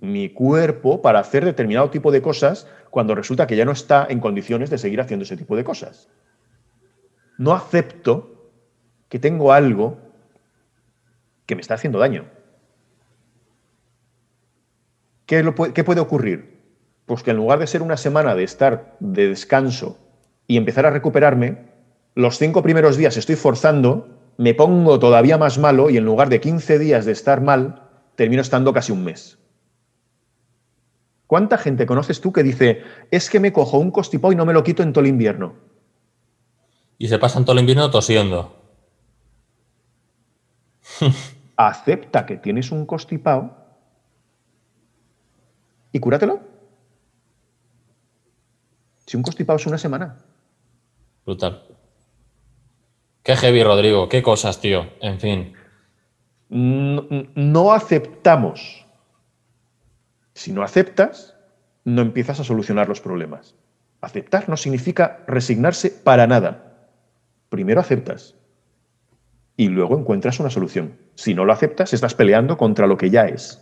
mi cuerpo para hacer determinado tipo de cosas cuando resulta que ya no está en condiciones de seguir haciendo ese tipo de cosas. No acepto que tengo algo que me está haciendo daño. ¿Qué, ¿Qué, puede ocurrir? Pues que en lugar de ser una semana de estar de descanso y empezar a recuperarme, los cinco primeros días estoy forzando me pongo todavía más malo y en lugar de 15 días de estar mal, termino estando casi un mes. ¿Cuánta gente conoces tú que dice, es que me cojo un constipado y no me lo quito en todo el invierno? Y se pasan todo el invierno tosiendo. Acepta que tienes un constipado y cúratelo. Si un constipado es una semana. Brutal. Qué heavy, Rodrigo. Qué cosas, tío. En fin. No, aceptamos. Si no aceptas, no empiezas a solucionar los problemas. Aceptar no significa resignarse para nada. Primero aceptas y luego encuentras una solución. Si no lo aceptas, estás peleando contra lo que ya es.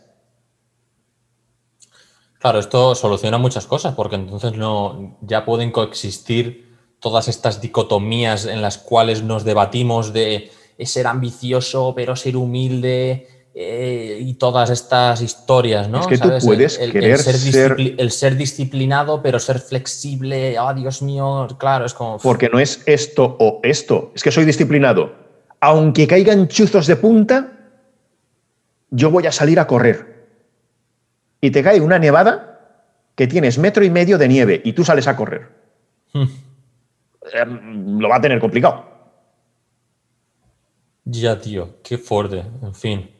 Claro, esto soluciona muchas cosas porque entonces no ya pueden coexistir todas estas dicotomías en las cuales nos debatimos de ser ambicioso pero ser humilde eh, y todas estas historias, ¿no? Es que tú puedes el, querer ser, el ser disciplinado pero ser flexible, oh Dios mío, claro, es como... Porque no es esto o esto, es que soy disciplinado. Aunque caigan chuzos de punta, yo voy a salir a correr. Y te cae una nevada que tienes metro y medio de nieve y tú sales a correr. Hmm. Em, lo va a tener complicado. Ya, tío, qué fuerte. En fin.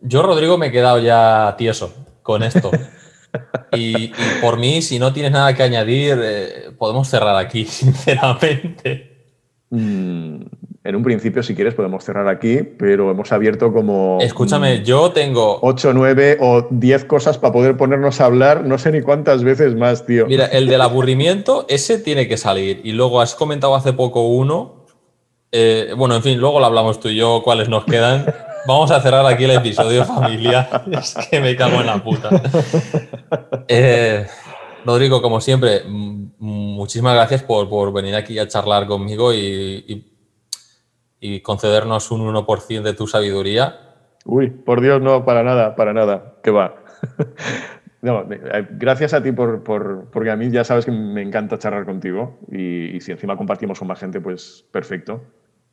Yo, Rodrigo, me he quedado ya tieso con esto. y, por mí, si no tienes nada que añadir, eh, podemos cerrar aquí, sinceramente. Mm, en un principio, si quieres, podemos cerrar aquí, pero hemos abierto como... Escúchame, yo tengo... 8, 9 o 10 cosas para poder ponernos a hablar, no sé ni cuántas veces más, tío. Mira, el del aburrimiento, ese tiene que salir. Y luego has comentado hace poco uno. Eh, bueno, en fin, luego lo hablamos tú y yo, cuáles nos quedan. Vamos a cerrar aquí el episodio, familia. Es que me cago en la puta. Eh, Rodrigo, como siempre, muchísimas gracias por, venir aquí a charlar conmigo y y concedernos un 1% de tu sabiduría. Uy, por Dios, no, para nada, para nada, que va. Eh, gracias a ti por, porque a mí ya sabes que me encanta charlar contigo y, si encima compartimos con más gente, pues perfecto.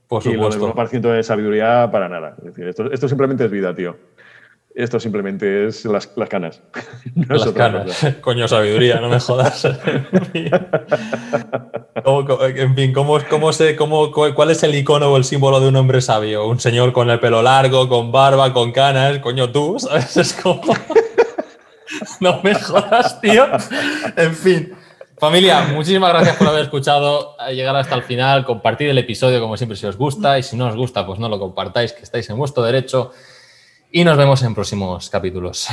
Por supuesto. Y lo del 1% de sabiduría, para nada. Es decir, esto, esto simplemente es vida, tío. Esto simplemente es las, canas. las canas. Coño, sabiduría, no me jodas. en fin, ¿cómo, cómo se, cómo, ¿cuál es el icono o el símbolo de un hombre sabio? Un señor con el pelo largo, con barba, con canas. Coño, tú, ¿sabes? Es como. no me jodas, tío. En fin. Familia, muchísimas gracias por haber escuchado, llegar hasta el final, compartir el episodio como siempre si os gusta y si no os gusta, pues no lo compartáis, que estáis en vuestro derecho y nos vemos en próximos capítulos.